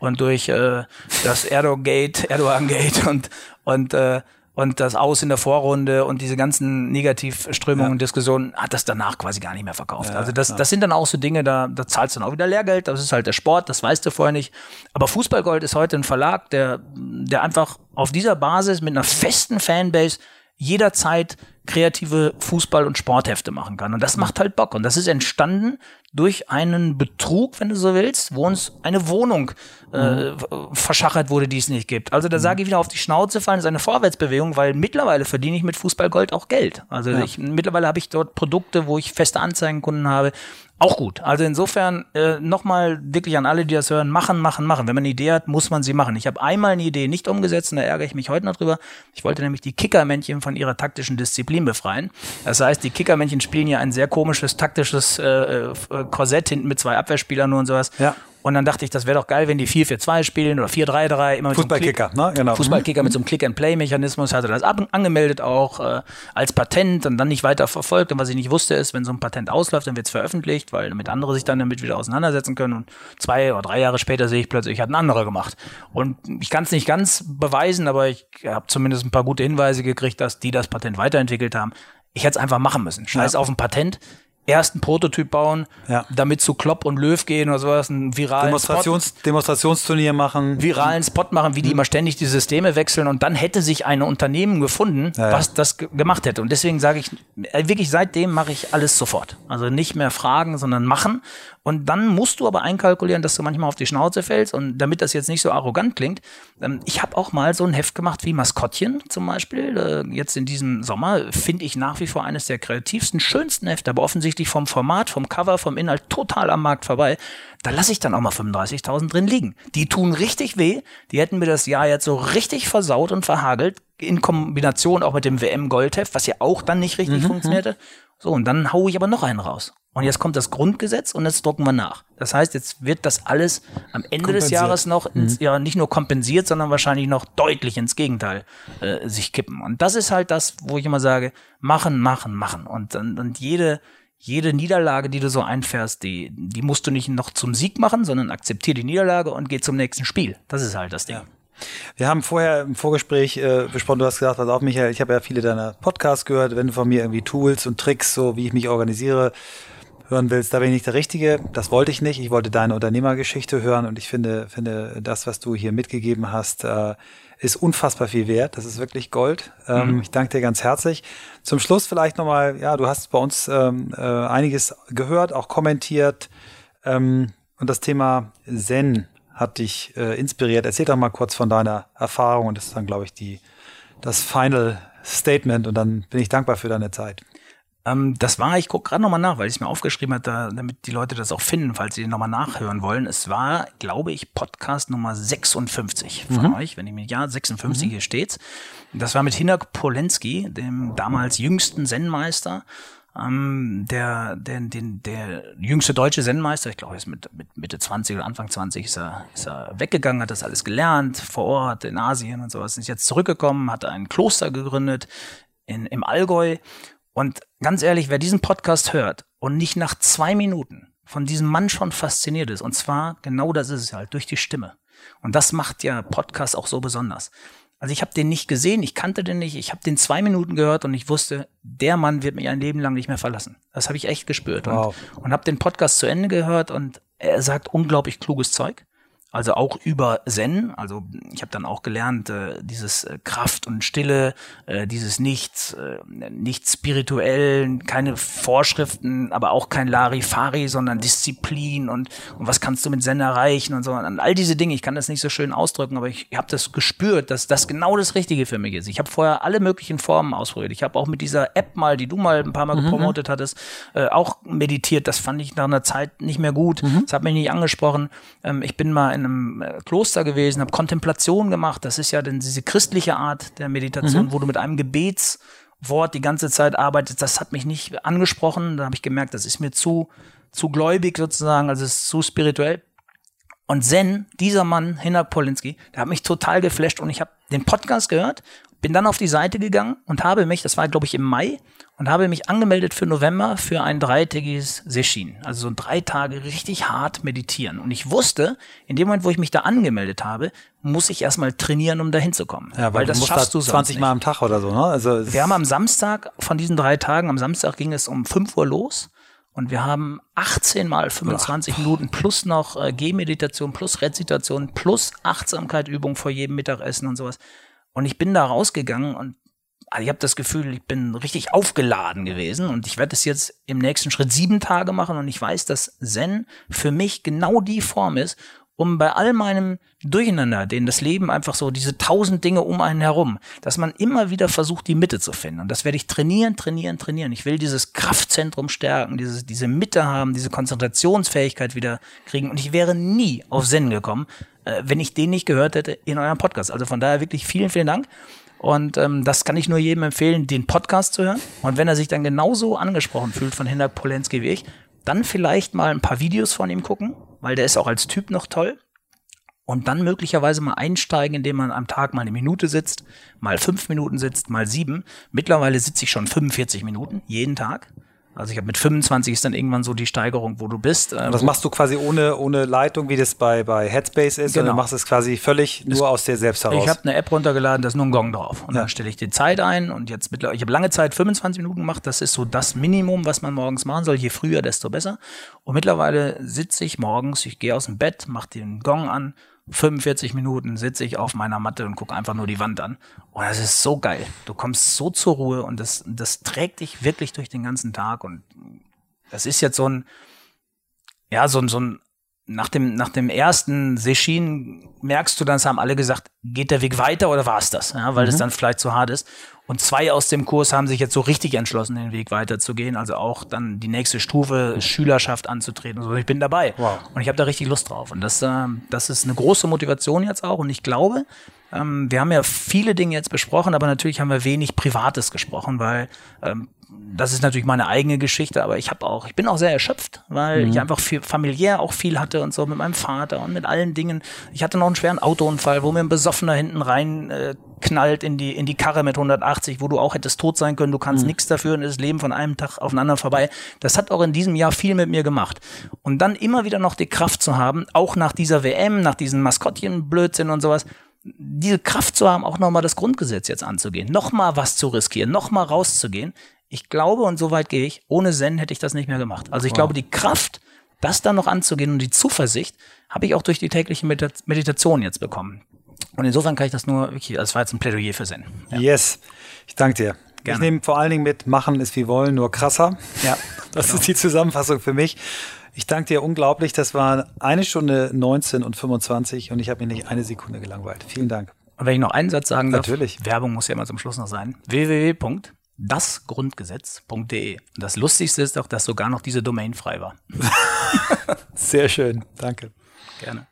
Und durch äh, das Erdogan-Gate Erdogan -Gate und, und äh, und das Aus in der Vorrunde und diese ganzen Negativströmungen und Diskussionen hat das danach quasi gar nicht mehr verkauft. Ja, also das, das sind dann auch so Dinge, da, da zahlst du dann auch wieder Lehrgeld, das ist halt der Sport, das weißt du vorher nicht. Aber Fußballgold ist heute ein Verlag, der, der einfach auf dieser Basis mit einer festen Fanbase jederzeit kreative Fußball- und Sporthefte machen kann. Und das macht halt Bock. Und das ist entstanden durch einen Betrug, wenn du so willst, wo uns eine Wohnung äh, mhm. verschachert wurde, die es nicht gibt. Also da sage ich wieder auf die Schnauze fallen, ist eine Vorwärtsbewegung, weil mittlerweile verdiene ich mit Fußballgold auch Geld. Also ja. ich, mittlerweile habe ich dort Produkte, wo ich feste Anzeigenkunden habe, auch gut. Also insofern äh, nochmal wirklich an alle, die das hören, machen, machen, machen. Wenn man eine Idee hat, muss man sie machen. Ich habe einmal eine Idee nicht umgesetzt und da ärgere ich mich heute noch drüber. Ich wollte nämlich die Kickermännchen von ihrer taktischen Disziplin befreien. Das heißt, die Kickermännchen spielen ja ein sehr komisches taktisches äh, äh, Korsett hinten mit zwei Abwehrspielern nur und sowas. Ja. Und dann dachte ich, das wäre doch geil, wenn die 4-4-2 spielen oder 4-3-3. Immer Fußballkicker, so ne? Genau. Fußballkicker mhm. mit so einem Click-and-Play-Mechanismus. Hatte das ab angemeldet auch äh, als Patent und dann nicht weiter verfolgt. Und was ich nicht wusste, ist, wenn so ein Patent ausläuft, dann wird es veröffentlicht, weil damit andere sich dann damit wieder auseinandersetzen können. Und zwei oder drei Jahre später sehe ich plötzlich, hat ein anderer gemacht. Und ich kann es nicht ganz beweisen, aber ich habe zumindest ein paar gute Hinweise gekriegt, dass die das Patent weiterentwickelt haben. Ich hätte es einfach machen müssen. Scheiß ja. auf ein Patent ersten Prototyp bauen, ja. damit zu Klopp und Löw gehen oder sowas, einen viralen Demonstrations Spot, Demonstrationsturnier machen. Viralen Spot machen, wie die mhm. immer ständig die Systeme wechseln und dann hätte sich ein Unternehmen gefunden, ja, was das gemacht hätte. Und deswegen sage ich, äh, wirklich seitdem mache ich alles sofort. Also nicht mehr fragen, sondern machen. Und dann musst du aber einkalkulieren, dass du manchmal auf die Schnauze fällst. Und damit das jetzt nicht so arrogant klingt, ähm, ich habe auch mal so ein Heft gemacht wie Maskottchen zum Beispiel. Äh, jetzt in diesem Sommer finde ich nach wie vor eines der kreativsten, schönsten Hefte, aber offensichtlich vom Format, vom Cover, vom Inhalt total am Markt vorbei. Da lasse ich dann auch mal 35.000 drin liegen. Die tun richtig weh. Die hätten mir das Jahr jetzt so richtig versaut und verhagelt. In Kombination auch mit dem WM-Goldheft, was ja auch dann nicht richtig mhm. funktionierte. So, und dann hau ich aber noch einen raus. Und jetzt kommt das Grundgesetz und jetzt drucken wir nach. Das heißt, jetzt wird das alles am Ende des Jahres noch ins, mhm. ja nicht nur kompensiert, sondern wahrscheinlich noch deutlich ins Gegenteil äh, sich kippen. Und das ist halt das, wo ich immer sage, machen, machen, machen. Und, und, und jede, jede Niederlage, die du so einfährst, die, die musst du nicht noch zum Sieg machen, sondern akzeptier die Niederlage und geh zum nächsten Spiel. Das ist halt das Ding. Ja. Wir haben vorher im Vorgespräch äh, besprochen, du hast gesagt, pass auf Michael, ich habe ja viele deiner Podcasts gehört, wenn du von mir irgendwie Tools und Tricks, so wie ich mich organisiere, hören willst, da bin ich nicht der Richtige. Das wollte ich nicht. Ich wollte deine Unternehmergeschichte hören und ich finde, finde das, was du hier mitgegeben hast, äh, ist unfassbar viel wert. Das ist wirklich Gold. Ähm, mhm. Ich danke dir ganz herzlich. Zum Schluss vielleicht nochmal, ja, du hast bei uns ähm, äh, einiges gehört, auch kommentiert. Ähm, und das Thema Zen hat dich äh, inspiriert. Erzähl doch mal kurz von deiner Erfahrung und das ist dann, glaube ich, die, das Final Statement und dann bin ich dankbar für deine Zeit. Ähm, das war, ich gucke gerade nochmal nach, weil ich es mir aufgeschrieben habe, da, damit die Leute das auch finden, falls sie nochmal nachhören wollen. Es war, glaube ich, Podcast Nummer 56 von mhm. euch, wenn ich mir, ja, 56 mhm. hier steht's. Das war mit Hinak Polenski, dem damals jüngsten Zen-Meister Ähm, der, der, den, der jüngste deutsche Zen-Meister, ich glaube, ist mit, mit Mitte 20 oder Anfang 20 ist er, ist er weggegangen, hat das alles gelernt, vor Ort in Asien und sowas, ist jetzt zurückgekommen, hat ein Kloster gegründet in, im Allgäu. Und ganz ehrlich, wer diesen Podcast hört und nicht nach zwei Minuten von diesem Mann schon fasziniert ist, und zwar genau das ist es halt, durch die Stimme. Und das macht ja Podcast auch so besonders. Also ich habe den nicht gesehen, ich kannte den nicht, ich habe den zwei Minuten gehört und ich wusste, der Mann wird mich ein Leben lang nicht mehr verlassen. Das habe ich echt gespürt wow. und, und habe den Podcast zu Ende gehört und er sagt unglaublich kluges Zeug also auch über Zen. Also ich habe dann auch gelernt, äh, dieses äh, Kraft und Stille, äh, dieses Nichts, äh, nicht spirituell, keine Vorschriften, aber auch kein Larifari, sondern Disziplin und, und was kannst du mit Zen erreichen und so. Und all diese Dinge, ich kann das nicht so schön ausdrücken, aber ich habe das gespürt, dass das genau das Richtige für mich ist. Ich habe vorher alle möglichen Formen ausprobiert. Ich habe auch mit dieser App mal, die du mal ein paar Mal mhm. gepromotet hattest, äh, auch meditiert. Das fand ich nach einer Zeit nicht mehr gut. Mhm. Das hat mich nicht angesprochen. Ähm, ich bin mal in einem äh, Kloster gewesen, habe Kontemplation gemacht. Das ist ja dann diese christliche Art der Meditation, mhm. wo du mit einem Gebetswort die ganze Zeit arbeitest. Das hat mich nicht angesprochen. Da habe ich gemerkt, das ist mir zu, zu gläubig sozusagen, also es ist zu spirituell. Und Zen, dieser Mann, Hinak Polinski, der hat mich total geflasht und ich habe den Podcast gehört, bin dann auf die Seite gegangen und habe mich, das war glaube ich im Mai, und habe mich angemeldet für November für ein dreitägiges Session. Also so drei Tage richtig hart meditieren. Und ich wusste, in dem Moment, wo ich mich da angemeldet habe, muss ich erstmal trainieren, um da hinzukommen. Ja, weil, weil das schaffst da du 20 Mal am Tag oder so, ne? Also wir haben am Samstag von diesen drei Tagen, am Samstag ging es um 5 Uhr los. Und wir haben 18 mal 25 Ach. Minuten plus noch äh, Gehmeditation plus Rezitation plus Achtsamkeitübung vor jedem Mittagessen und sowas. Und ich bin da rausgegangen und also ich habe das Gefühl, ich bin richtig aufgeladen gewesen und ich werde es jetzt im nächsten Schritt sieben Tage machen und ich weiß, dass Zen für mich genau die Form ist, um bei all meinem Durcheinander, den das Leben einfach so, diese tausend Dinge um einen herum, dass man immer wieder versucht, die Mitte zu finden. Und das werde ich trainieren, trainieren, trainieren. Ich will dieses Kraftzentrum stärken, dieses, diese Mitte haben, diese Konzentrationsfähigkeit wieder kriegen. Und ich wäre nie auf Zen gekommen, äh, wenn ich den nicht gehört hätte in eurem Podcast. Also von daher wirklich vielen, vielen Dank. Und ähm, das kann ich nur jedem empfehlen, den Podcast zu hören. Und wenn er sich dann genauso angesprochen fühlt von Hinak Polenski wie ich, dann vielleicht mal ein paar Videos von ihm gucken, weil der ist auch als Typ noch toll. Und dann möglicherweise mal einsteigen, indem man am Tag mal eine Minute sitzt, mal fünf Minuten sitzt, mal sieben. Mittlerweile sitze ich schon 45 Minuten jeden Tag. Also ich habe mit 25 ist dann irgendwann so die Steigerung, wo du bist. Ähm, das machst du quasi ohne, ohne Leitung, wie das bei, bei Headspace ist, genau. du machst es quasi völlig das, nur aus dir selbst heraus. Ich habe eine App runtergeladen, da ist nur ein Gong drauf. Und ja. dann stelle ich die Zeit ein und jetzt mittlerweile, ich habe lange Zeit 25 Minuten gemacht, das ist so das Minimum, was man morgens machen soll. Je früher, desto besser. Und mittlerweile sitze ich morgens, ich gehe aus dem Bett, mache den Gong an 45 Minuten sitze ich auf meiner Matte und gucke einfach nur die Wand an. Und das ist so geil. Du kommst so zur Ruhe und das, das trägt dich wirklich durch den ganzen Tag. Und das ist jetzt so ein, ja, so ein, so ein, nach dem, nach dem ersten Session merkst du dann, es haben alle gesagt, geht der Weg weiter oder war es das? Ja, weil es mhm. dann vielleicht zu hart ist. Und zwei aus dem Kurs haben sich jetzt so richtig entschlossen, den Weg weiterzugehen. Also auch dann die nächste Stufe Schülerschaft anzutreten. So, ich bin dabei. Wow. Und ich habe da richtig Lust drauf. Und das, äh, das ist eine große Motivation jetzt auch. Und ich glaube, ähm, wir haben ja viele Dinge jetzt besprochen, aber natürlich haben wir wenig Privates gesprochen, weil ähm, das ist natürlich meine eigene Geschichte, aber ich habe auch, ich bin auch sehr erschöpft, weil mhm. ich einfach viel, familiär auch viel hatte und so mit meinem Vater und mit allen Dingen. Ich hatte noch einen schweren Autounfall, wo mir ein Besoffener hinten rein äh, knallt in die in die Karre mit 180, wo du auch hättest tot sein können. Du kannst mhm. nichts dafür und das Leben von einem Tag auf den anderen vorbei. Das hat auch in diesem Jahr viel mit mir gemacht. Und dann immer wieder noch die Kraft zu haben, auch nach dieser WM, nach diesen Maskottchenblödsinn und sowas diese Kraft zu haben, auch nochmal das Grundgesetz jetzt anzugehen, nochmal was zu riskieren, nochmal rauszugehen, ich glaube, und so weit gehe ich, ohne Zen hätte ich das nicht mehr gemacht. Also ich wow. glaube, die Kraft, das dann noch anzugehen und die Zuversicht, habe ich auch durch die tägliche Meditation jetzt bekommen. Und insofern kann ich das nur wirklich, das war jetzt ein Plädoyer für Zen. Ja. Yes, ich danke dir. Gerne. Ich nehme vor allen Dingen mit, machen ist wie wollen, nur krasser. Ja. (laughs) Das genau. ist die Zusammenfassung für mich. Ich danke dir unglaublich. Das war eine Stunde 19 und 25 und ich habe mich nicht eine Sekunde gelangweilt. Vielen Dank. Und wenn ich noch einen Satz sagen darf, Natürlich. Werbung muss ja immer zum Schluss noch sein. www dasgrundgesetz.de. Das Lustigste ist auch, dass sogar noch diese Domain frei war. (laughs) Sehr schön, danke. Gerne.